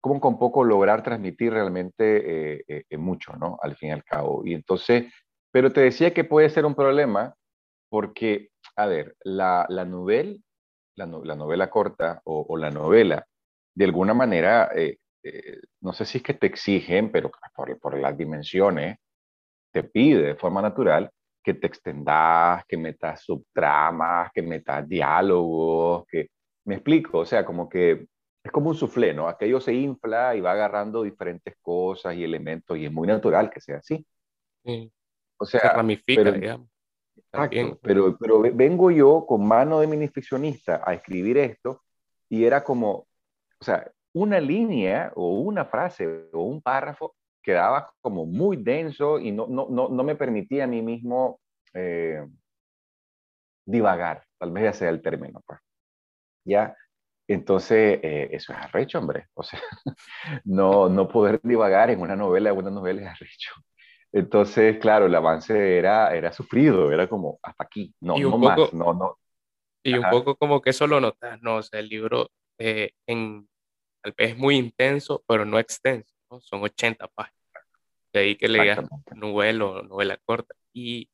Speaker 2: cómo con poco lograr transmitir realmente eh, eh, mucho, ¿no? Al fin y al cabo. Y entonces, pero te decía que puede ser un problema porque, a ver, la, la, novel, la, no, la novela corta o, o, la novela, de alguna manera, eh, eh, no sé si es que te exigen, pero por, por, las dimensiones, te pide de forma natural que te extendas, que metas subtramas, que metas diálogos, que... Me explico, o sea, como que es como un suflé, ¿no? Aquello se infla y va agarrando diferentes cosas y elementos y es muy natural que sea así.
Speaker 1: Sí. O sea, se ramifica,
Speaker 2: pero,
Speaker 1: digamos.
Speaker 2: Exacto, pero, pero vengo yo con mano de minificcionista a escribir esto y era como, o sea, una línea o una frase o un párrafo quedaba como muy denso y no, no, no, no me permitía a mí mismo eh, divagar, tal vez ese sea el término. Pues. ¿Ya? Entonces, eh, eso es arrecho, hombre. O sea, no, no poder divagar en una novela, una novela es arrecho. Entonces, claro, el avance era, era sufrido, era como hasta aquí, no, no más, no, no.
Speaker 1: Y un poco como que eso lo notas, ¿no? O sea, el libro eh, en, tal vez es muy intenso, pero no extenso, ¿no? Son 80 páginas. De ahí que leas novela o novela corta. Y,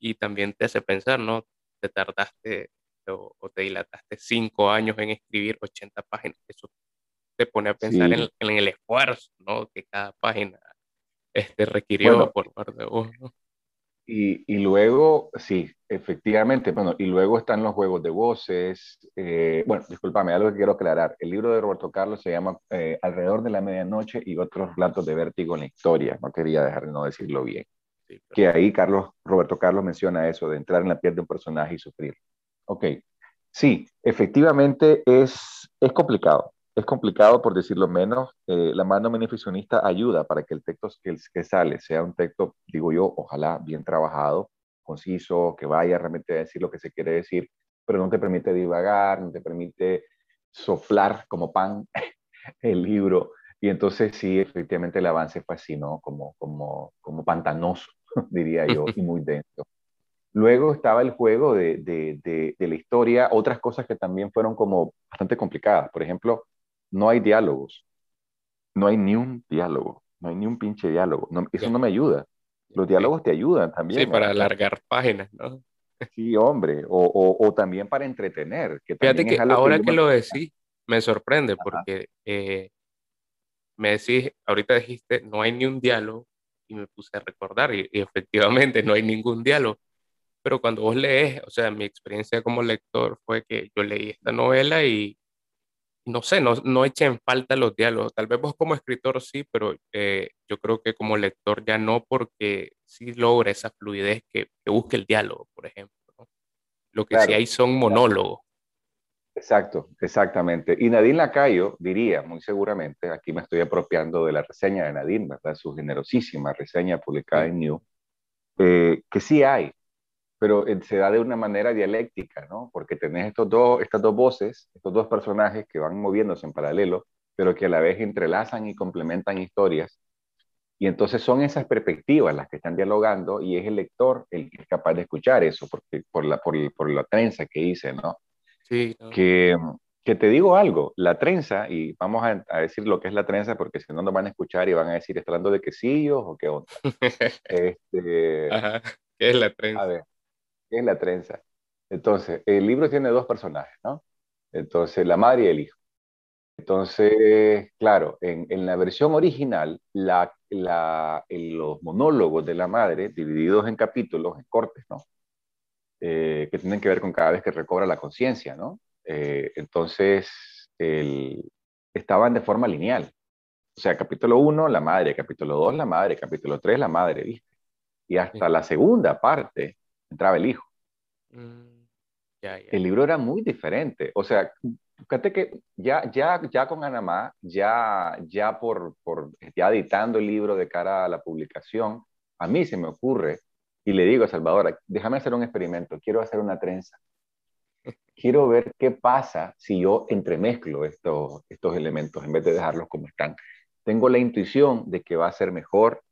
Speaker 1: y también te hace pensar, ¿no? Te tardaste o, te dilataste cinco años en escribir 80 páginas. Eso te pone a pensar en, en, el esfuerzo, ¿no? Que cada página este, requirió por parte de vos.
Speaker 2: Y, y, luego, sí, efectivamente, bueno, y luego están los juegos de voces. Eh, bueno, discúlpame, algo que quiero aclarar. El libro de Roberto Carlos se llama eh, Alrededor de la Medianoche y otros relatos de vértigo en la historia. No quería dejar de no decirlo bien. Que ahí Carlos, Roberto Carlos menciona eso de entrar en la piel de un personaje y sufrir. Ok, sí, efectivamente es, es complicado es complicado por decirlo menos. Eh, la mano beneficionista ayuda para que el texto que, sale sea un texto, digo yo, ojalá bien trabajado, conciso, que vaya realmente a decir lo que se quiere decir, pero no te permite divagar, no te permite soplar como pan el libro. Y entonces sí, efectivamente el avance fue así, ¿no? Como, como, como pantanoso, diría yo, y muy denso. Luego estaba el juego de, de, de, la historia, otras cosas que también fueron como bastante complicadas. Por ejemplo, no hay diálogos. No hay ni un diálogo. No hay ni un pinche diálogo. eso no me ayuda. Los diálogos te ayudan también.
Speaker 1: Sí, para alargar páginas, ¿no?
Speaker 2: Sí, hombre. O, también para entretener.
Speaker 1: Que Fíjate que ahora que, lo decís, me sorprende porque eh, me decís, ahorita dijiste, no hay ni un diálogo y me puse a recordar y, y, efectivamente no hay ningún diálogo. Pero cuando vos lees, o sea, mi experiencia como lector fue que yo leí esta novela y no sé, no, no echen falta los diálogos. Tal vez vos como escritor sí, pero eh, yo creo que como lector ya no, porque sí logra esa fluidez que, que busque el diálogo, por ejemplo. Lo que sí hay son monólogos.
Speaker 2: Exacto, exactamente. Y Nadine Lacayo diría, muy seguramente, aquí me estoy apropiando de la reseña de Nadine, ¿verdad? Su generosísima reseña publicada en New, eh, que sí hay, pero se da de una manera dialéctica, ¿no? Porque tenés estos dos, estas dos voces, estos dos personajes que van moviéndose en paralelo, pero que a la vez entrelazan y complementan historias. Y entonces son esas perspectivas las que están dialogando y es el lector el que es capaz de escuchar eso, porque, por, la, por, por la trenza que hice, ¿no?
Speaker 1: Sí.
Speaker 2: Que, que te digo algo, la trenza, y vamos a, a, decir lo que es la trenza, porque si no nos van a escuchar y van a decir, ¿está hablando de quesillos o qué onda?
Speaker 1: este, Ajá. ¿Qué es la trenza?
Speaker 2: A ver, es la trenza. Entonces, el libro tiene dos personajes, ¿no? Entonces, la madre y el hijo. Entonces, claro, en, en la versión original, la, la, los monólogos de la madre, divididos en capítulos, en cortes, ¿no? Eh, que tienen que ver con cada vez que recobra la conciencia, ¿no? Eh, entonces, el, estaban de forma lineal. O sea, capítulo 1, la madre, capítulo 2, la madre, capítulo 3, la madre, ¿viste? Y hasta la segunda parte entraba el hijo. Mm, el libro era muy diferente. O sea, fíjate que ya, ya, ya con Anamá, ya, ya por, por, ya editando el libro de cara a la publicación, a mí se me ocurre, y le digo a Salvador, déjame hacer un experimento, quiero hacer una trenza. Quiero ver qué pasa si yo entremezclo estos, estos elementos en vez de dejarlos como están. Tengo la intuición de que va a ser mejor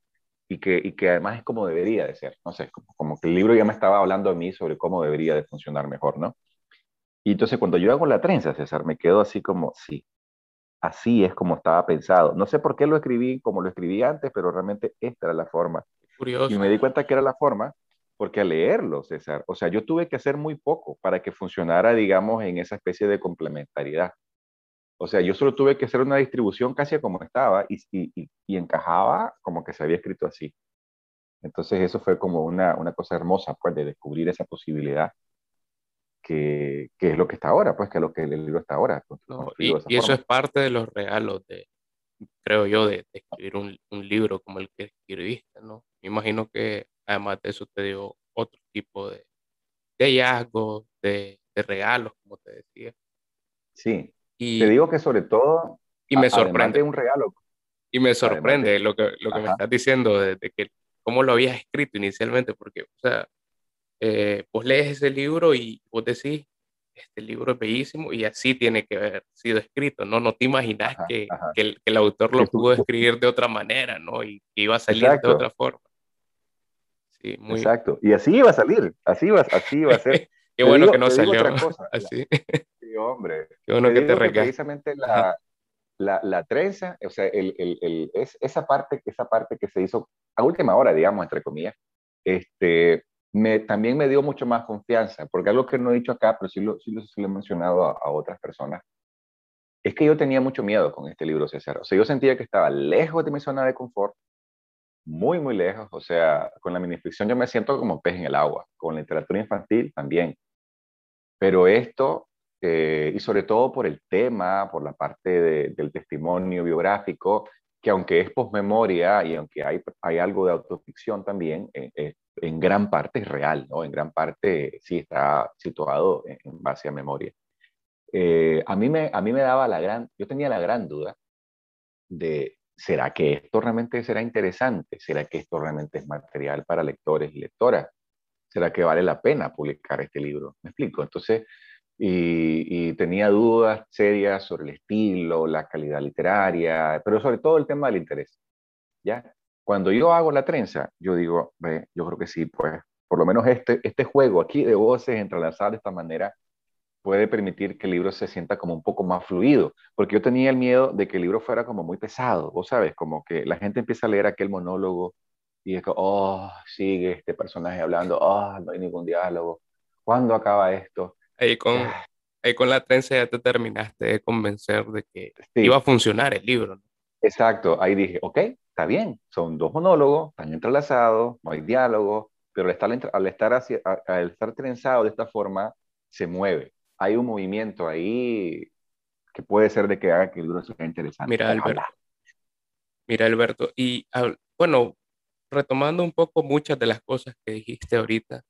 Speaker 2: y que, y que además es como debería de ser. No sé, como, como, que el libro ya me estaba hablando a mí sobre cómo debería de funcionar mejor, ¿no? Y entonces cuando yo hago la trenza, César, me quedo así como, sí, así es como estaba pensado. No sé por qué lo escribí como lo escribí antes, pero realmente esta era la forma.
Speaker 1: Curioso.
Speaker 2: Y me di cuenta que era la forma porque al leerlo, César, o sea, yo tuve que hacer muy poco para que funcionara, digamos, en esa especie de complementariedad. O sea, yo solo tuve que hacer una distribución casi como estaba y, y, y, encajaba como que se había escrito así. Entonces eso fue como una, una cosa hermosa, pues, de descubrir esa posibilidad que, que, es lo que está ahora, pues, que es lo que el libro está ahora.
Speaker 1: No, y, y eso es parte de los regalos de, creo yo, de, escribir un, un, libro como el que escribiste, ¿no? Me imagino que además de eso te dio otro tipo de, de hallazgos, de, de regalos, como te decía.
Speaker 2: Sí, y, Te digo que sobre todo...
Speaker 1: Y me sorprende.
Speaker 2: un regalo.
Speaker 1: Y me sorprende lo que, lo que me estás diciendo de, que cómo lo habías escrito inicialmente, porque, o sea, eh, vos lees ese libro y vos decís, este libro es bellísimo y así tiene que haber sido escrito, ¿no? No te imaginas que, que, el, autor lo pudo escribir de otra manera, ¿no? Y que iba a salir de otra forma.
Speaker 2: Sí, muy... Exacto. Y así iba a salir, así iba, así iba a ser.
Speaker 1: Qué bueno que no salió así.
Speaker 2: Sí, hombre.
Speaker 1: Qué bueno que te
Speaker 2: Precisamente la, la, la, trenza, o sea, el, el, el, es, esa, parte, esa parte que se hizo a última hora, digamos, entre comillas, este, me, también me dio mucho más confianza, porque algo que no he dicho acá, pero sí lo, sí lo, he mencionado a, otras personas, es que yo tenía mucho miedo con este libro, César. O sea, yo sentía que estaba lejos de mi zona de confort, muy, muy lejos. O sea, con la minificción yo me siento como pez en el agua, con la literatura infantil también. Pero esto, eh, y sobre todo por el tema, por la parte del testimonio biográfico, que aunque es posmemoria y aunque hay, hay algo de autoficción también, eh, eh, en gran parte es real, ¿no? En gran parte sí está situado en, base a memoria. Eh, a, mí me, a mí me daba la gran, yo tenía la gran duda de, ¿será que esto realmente será interesante? ¿Será que esto realmente es material para lectores y lectoras? ¿Será que vale la pena publicar este libro? ¿Me explico? Entonces, y, tenía dudas serias sobre el estilo, la calidad literaria, pero sobre todo el tema del interés. ¿ya? Cuando yo hago la trenza, yo digo, ve, yo creo que sí, pues por lo menos este, este juego aquí de voces entrelazadas de esta manera puede permitir que el libro se sienta como un poco más fluido, porque yo tenía el miedo de que el libro fuera como muy pesado, vos sabes, como que la gente empieza a leer aquel monólogo y es como, oh, sigue este personaje hablando, oh, no hay ningún diálogo, ¿cuándo acaba esto?
Speaker 1: Ahí con, ah. ahí con la trenza ya te terminaste de convencer de que iba a funcionar el libro.
Speaker 2: Exacto, ahí dije, ok, está bien, son dos monólogos, están entrelazados, no hay diálogo, pero al estar, al estar, al estar trenzado de esta forma, se mueve. Hay un movimiento ahí que puede ser de que haga que el libro sea interesante.
Speaker 1: Mira, Alberto. Mira, Alberto. Y bueno, retomando un poco muchas de las cosas que dijiste ahorita,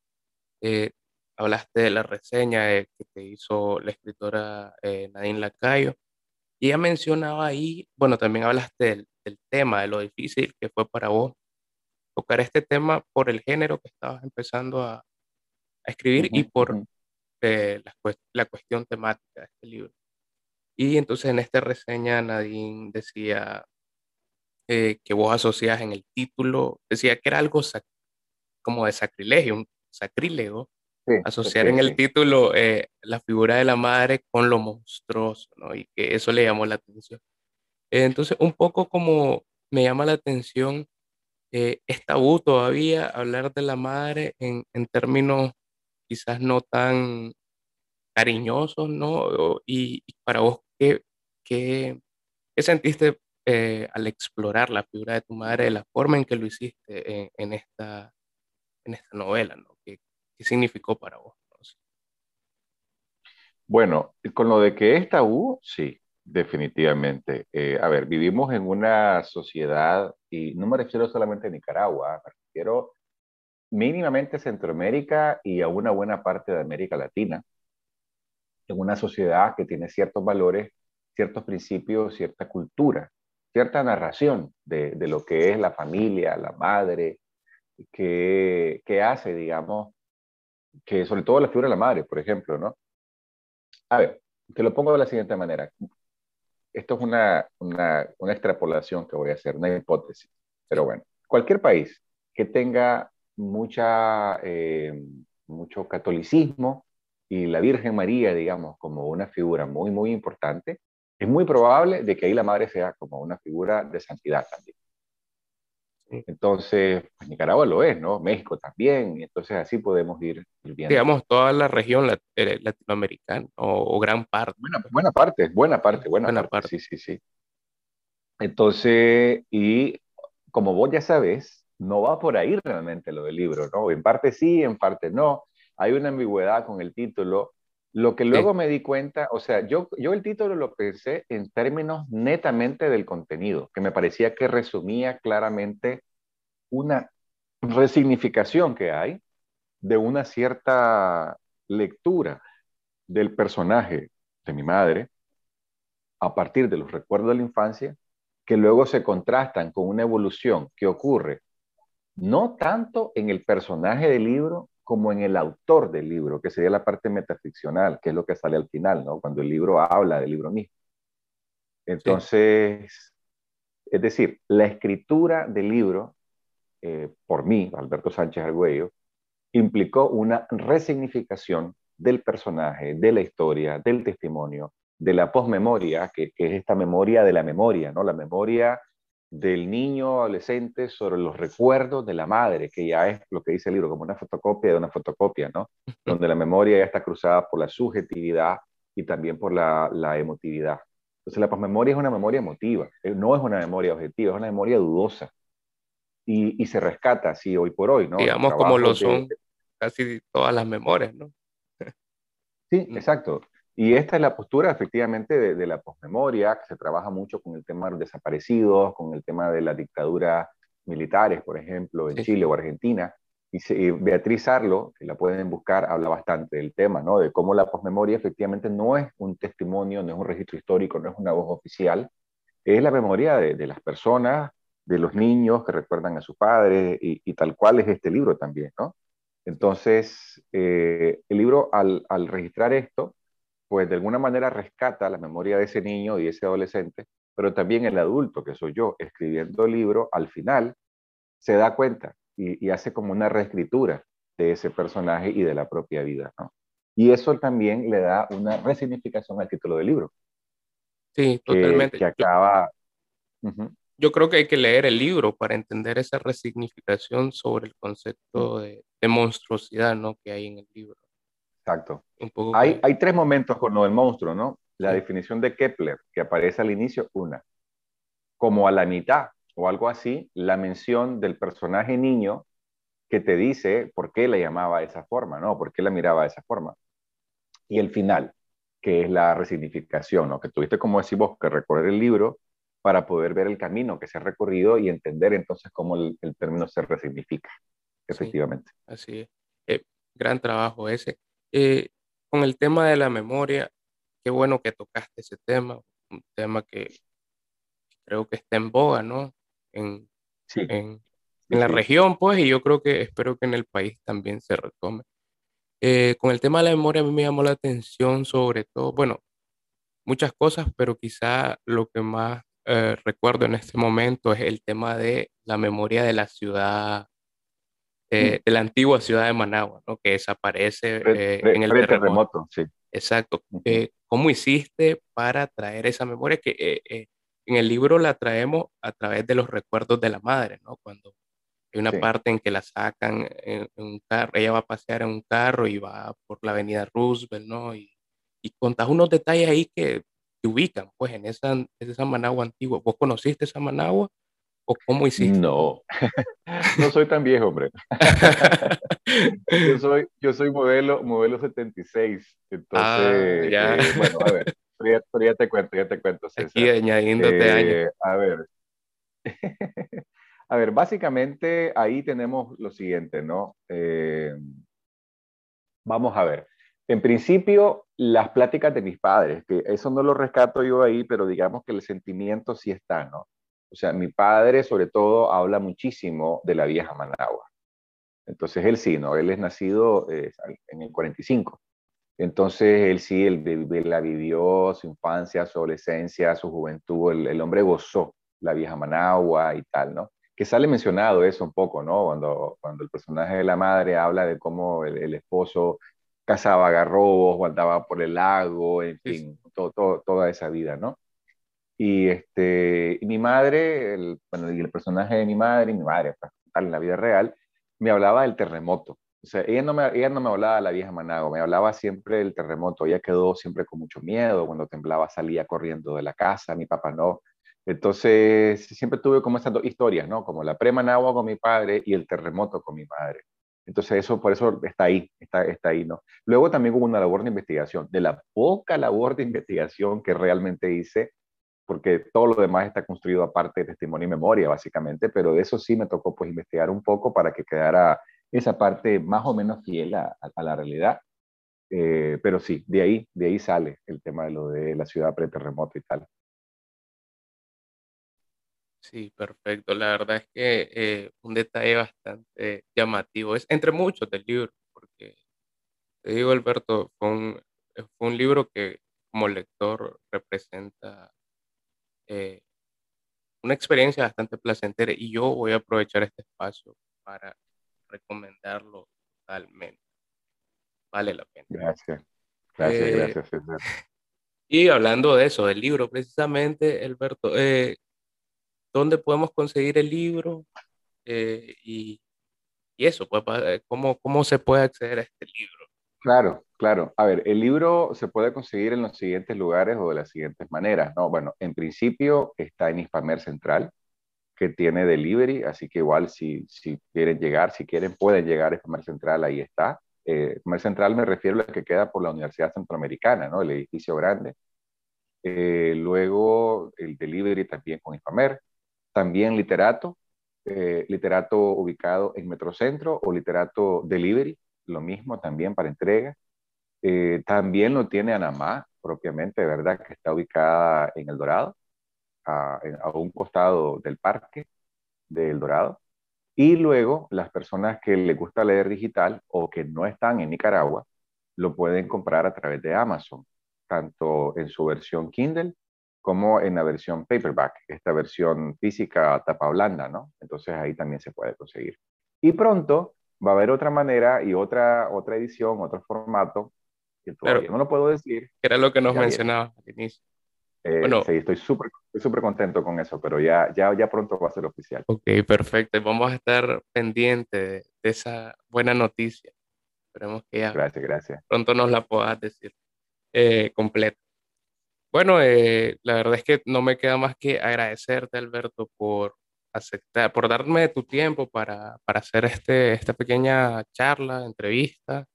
Speaker 1: eh, hablaste de la reseña que te hizo la escritora eh, Nadine Lacayo. Y ella mencionaba ahí, bueno, también hablaste del, el tema, de lo difícil que fue para vos tocar este tema por el género que estabas empezando a, escribir y por eh, la, cuestión temática de este libro. Y entonces en esta reseña Nadine decía eh, que vos asocias en el título, decía que era algo como de sacrilegio, un sacrílego, asociar en el título eh, la figura de la madre con lo monstruoso, ¿no? Y que eso le llamó la atención. Entonces, un poco como me llama la atención, eh, es tabú todavía hablar de la madre en, términos quizás no tan cariñosos, ¿no? Y, para vos, ¿qué, qué, sentiste eh, al explorar la figura de tu madre, de la forma en que lo hiciste en, esta, en esta novela, ¿no? ¿Qué, qué significó para vos?
Speaker 2: Bueno, con lo de que es tabú, sí. Definitivamente. Eh, a ver, vivimos en una sociedad, y no me refiero solamente a Nicaragua, me refiero mínimamente a Centroamérica y a una buena parte de América Latina, en una sociedad que tiene ciertos valores, ciertos principios, cierta cultura, cierta narración de, lo que es la familia, la madre, que, que hace, digamos, que sobre todo la figura de la madre, por ejemplo, ¿no? A ver, te lo pongo de la siguiente manera esto es una, una, una, extrapolación que voy a hacer, una hipótesis. Pero bueno, cualquier país que tenga mucha, eh, mucho catolicismo y la Virgen María, digamos, como una figura muy, muy importante, es muy probable de que ahí la madre sea como una figura de santidad también. Entonces, pues Nicaragua lo es, ¿no? México también, y entonces así podemos ir,
Speaker 1: viendo. Digamos, toda la región eh, latinoamericana, o, gran parte.
Speaker 2: Buena, buena parte, buena parte, buena, parte. parte. Sí, sí, sí. Entonces, y como vos ya sabes, no va por ahí realmente lo del libro, ¿no? En parte sí, en parte no. Hay una ambigüedad con el título. Lo que luego me di cuenta, o sea, yo, yo el título lo pensé en términos netamente del contenido, que me parecía que resumía claramente una resignificación que hay de una cierta lectura del personaje de mi madre a partir de los recuerdos de la infancia, que luego se contrastan con una evolución que ocurre no tanto en el personaje del libro como en el autor del libro, que sería la parte metaficcional, que es lo que sale al final, ¿no? Cuando el libro habla del libro mismo. Entonces, es decir, la escritura del libro, eh, por mí, Alberto Sánchez Argüello, implicó una resignificación del personaje, de la historia, del testimonio, de la posmemoria, que, que es esta memoria de la memoria, ¿no? La memoria del niño adolescente sobre los recuerdos de la madre, que ya es lo que dice el libro, como una fotocopia de una fotocopia, ¿no? Donde la memoria ya está cruzada por la subjetividad y también por la, la emotividad. Entonces la posmemoria es una memoria emotiva, eh, no es una memoria objetiva, es una memoria dudosa. Y, y se rescata así hoy por hoy, ¿no?
Speaker 1: Digamos como lo son casi todas las memorias, ¿no?
Speaker 2: Sí, mm. exacto. Y esta es la postura efectivamente de, la posmemoria, que se trabaja mucho con el tema de los desaparecidos, con el tema de la dictadura militares, por ejemplo, en Chile o Argentina. Y, Beatriz Arlo, que la pueden buscar, habla bastante del tema, ¿no? De cómo la posmemoria efectivamente no es un testimonio, no es un registro histórico, no es una voz oficial, es la memoria de, las personas, de los niños que recuerdan a su padre y, y, tal cual es este libro también, ¿no? Entonces, eh, el libro al, al registrar esto, pues de alguna manera rescata la memoria de ese niño y ese adolescente, pero también el adulto, que soy yo, escribiendo el libro, al final se da cuenta y, hace como una reescritura de ese personaje y de la propia vida. ¿no? Y eso también le da una resignificación al título del libro.
Speaker 1: Sí, totalmente.
Speaker 2: Que acaba...
Speaker 1: Yo creo que hay que leer el libro para entender esa resignificación sobre el concepto de, de monstruosidad ¿no? que hay en el libro.
Speaker 2: Exacto. hay, hay tres momentos con lo del monstruo, ¿no? La definición de Kepler, que aparece al inicio, una. Como a la mitad o algo así, la mención del personaje niño que te dice por qué la llamaba de esa forma, ¿no? ¿Por qué la miraba de esa forma? Y el final, que es la resignificación, ¿no? Que tuviste, como decís vos, que recorrer el libro para poder ver el camino que se ha recorrido y entender entonces cómo el, término se resignifica, efectivamente.
Speaker 1: así es. Eh, gran trabajo ese. Eh, con el tema de la memoria, qué bueno que tocaste ese tema, un tema que creo que está en boga, ¿no? En, en, la región, pues, y yo creo que espero que en el país también se retome. Eh, con el tema de la memoria, a mí me llamó la atención sobre todo, bueno, muchas cosas, pero quizá lo que más eh, recuerdo en este momento es el tema de la memoria de la ciudad eh, de la antigua ciudad de Managua, ¿no? que desaparece eh, en el terremoto. Sí. Exacto. Eh, ¿Cómo hiciste para traer esa memoria? Que en el libro la traemos a través de los recuerdos de la madre, ¿no? Cuando hay una parte en que la sacan en, un carro, ella va a pasear en un carro y va por la avenida Roosevelt, ¿no? Y, y contás unos detalles ahí que te ubican, pues, en esa, en esa Managua antigua. ¿Vos conociste esa Managua? ¿O cómo hiciste?
Speaker 2: No, no soy tan viejo, hombre. yo, soy, yo soy modelo, modelo 76. Entonces, ah, ya. Eh, bueno, a ver, ya, te cuento, ya te cuento.
Speaker 1: Aquí añadiéndote eh, años.
Speaker 2: A ver. a ver, básicamente ahí tenemos lo siguiente, ¿no? Eh, vamos a ver. En principio, las pláticas de mis padres, que eso no lo rescato yo ahí, pero digamos que el sentimiento sí está, ¿no? O sea, mi padre sobre todo habla muchísimo de la vieja Managua. Entonces él sí, ¿no? Él es nacido eh, en el 45. Entonces él sí, él, la vivió, su infancia, su adolescencia, su juventud, el, hombre gozó la vieja Managua y tal, ¿no? Que sale mencionado eso un poco, ¿no? Cuando, cuando el personaje de la madre habla de cómo el, esposo cazaba garrobos o andaba por el lago, en fin, toda esa vida, ¿no? Y, este, mi madre, el, bueno, y el personaje de mi madre, y mi madre, pues, en la vida real, me hablaba del terremoto. O sea, ella no, me, ella no me hablaba de la vieja Manago, me hablaba siempre del terremoto. Ella quedó siempre con mucho miedo. Cuando temblaba salía corriendo de la casa, mi papá no. Entonces, siempre tuve como esas dos historias, ¿no? Como la pre-Managua con mi padre y el terremoto con mi madre. Entonces, eso por eso está ahí, está, está ahí, ¿no? Luego también hubo una labor de investigación. De la poca labor de investigación que realmente hice, porque todo lo demás está construido aparte de testimonio y memoria, básicamente, pero de eso sí me tocó pues investigar un poco para que quedara esa parte más o menos fiel a, la realidad. Eh, pero sí, de ahí, de ahí sale el tema de lo de la ciudad preterremoto y tal.
Speaker 1: Sí, perfecto. La verdad es que eh, un detalle bastante llamativo es entre muchos del libro, porque te digo, Alberto, fue un, fue un libro que como lector representa eh, una experiencia bastante placentera y yo voy a aprovechar este espacio para recomendarlo totalmente. Vale la pena.
Speaker 2: Gracias. Gracias,
Speaker 1: Eh,
Speaker 2: gracias.
Speaker 1: y hablando de eso, del libro, precisamente, Alberto, eh, ¿dónde podemos conseguir el libro? Eh, y, y eso, pues, eh, ¿cómo, cómo se puede acceder a este libro?
Speaker 2: Claro, claro. A ver, el libro se puede conseguir en los siguientes lugares o de las siguientes maneras, ¿no? Bueno, en principio está en Hispamer Central, que tiene delivery, así que igual si, si quieren llegar, si quieren, pueden llegar a Hispamer Central, ahí está. Eh, Hispamer Central me refiero a la que queda por la Universidad Centroamericana, ¿no? El edificio grande. Eh, luego el delivery también con Hispamer. También Literato, eh, Literato ubicado en Metrocentro o Literato Delivery, lo mismo también para entrega. Eh, también lo tiene Anamá, propiamente, ¿verdad? Que está ubicada en El Dorado, a, un costado del parque de El Dorado. Y luego las personas que les gusta leer digital o que no están en Nicaragua, lo pueden comprar a través de Amazon, tanto en su versión Kindle como en la versión paperback, esta versión física tapa blanda, ¿no? Entonces ahí también se puede conseguir. Y pronto va a haber otra manera y otra, otra edición, otro formato, que todavía
Speaker 1: Claro.
Speaker 2: no lo puedo decir.
Speaker 1: Era lo que nos mencionabas al inicio.
Speaker 2: Eh,
Speaker 1: Bueno.
Speaker 2: sí, estoy súper contento con eso, pero ya, ya, ya pronto va a ser oficial.
Speaker 1: Ok, perfecto. Vamos a estar pendientes de, de esa buena noticia. Esperemos que ya
Speaker 2: Gracias, gracias.
Speaker 1: pronto nos la puedas decir eh, completa. Bueno, eh, la verdad es que no me queda más que agradecerte, Alberto, por aceptar, por darme tu tiempo para, para hacer este, esta pequeña charla, entrevista.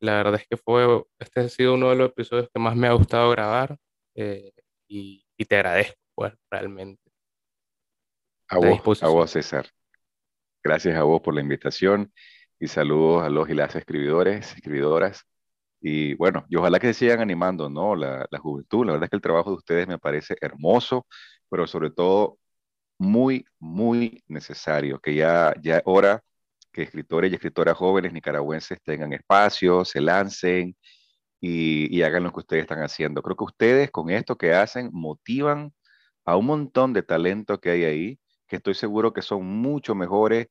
Speaker 1: La verdad es que fue, este ha sido uno de los episodios que más me ha gustado grabar eh, y, y te agradezco, pues, realmente.
Speaker 2: A vos, a vos, César. Gracias a vos por la invitación y saludos a los y las escribidores, escribidoras. Y bueno, y ojalá que se sigan animando, ¿no? La, la juventud. La verdad es que el trabajo de ustedes me parece hermoso, pero sobre todo muy, muy necesario, que ya, ya es hora que escritores y escritoras jóvenes nicaragüenses tengan espacio, se lancen y, y hagan lo que ustedes están haciendo. Creo que ustedes con esto que hacen motivan a un montón de talento que hay ahí, que estoy seguro que son mucho mejores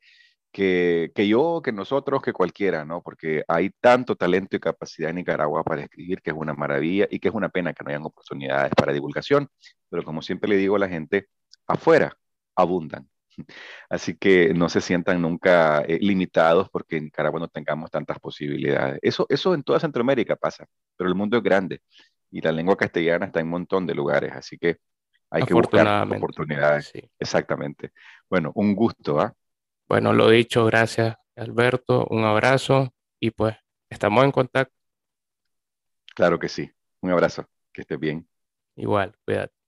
Speaker 2: que, que yo, que nosotros, que cualquiera, ¿no? Porque hay tanto talento y capacidad en Nicaragua para escribir que es una maravilla y que es una pena que no hayan oportunidades para divulgación. Pero como siempre le digo a la gente, afuera abundan. Así que no se sientan nunca eh, limitados porque en Nicaragua no tengamos tantas posibilidades. Eso, eso en toda Centroamérica pasa, pero el mundo es grande y la lengua castellana está en un montón de lugares, así que hay que buscar oportunidades.
Speaker 1: Sí.
Speaker 2: Exactamente. Bueno, un gusto, ¿ah?
Speaker 1: Bueno, lo dicho, gracias, Alberto. Un abrazo y pues estamos en contacto.
Speaker 2: Claro que sí. Un abrazo. Que estés bien.
Speaker 1: Igual, cuídate.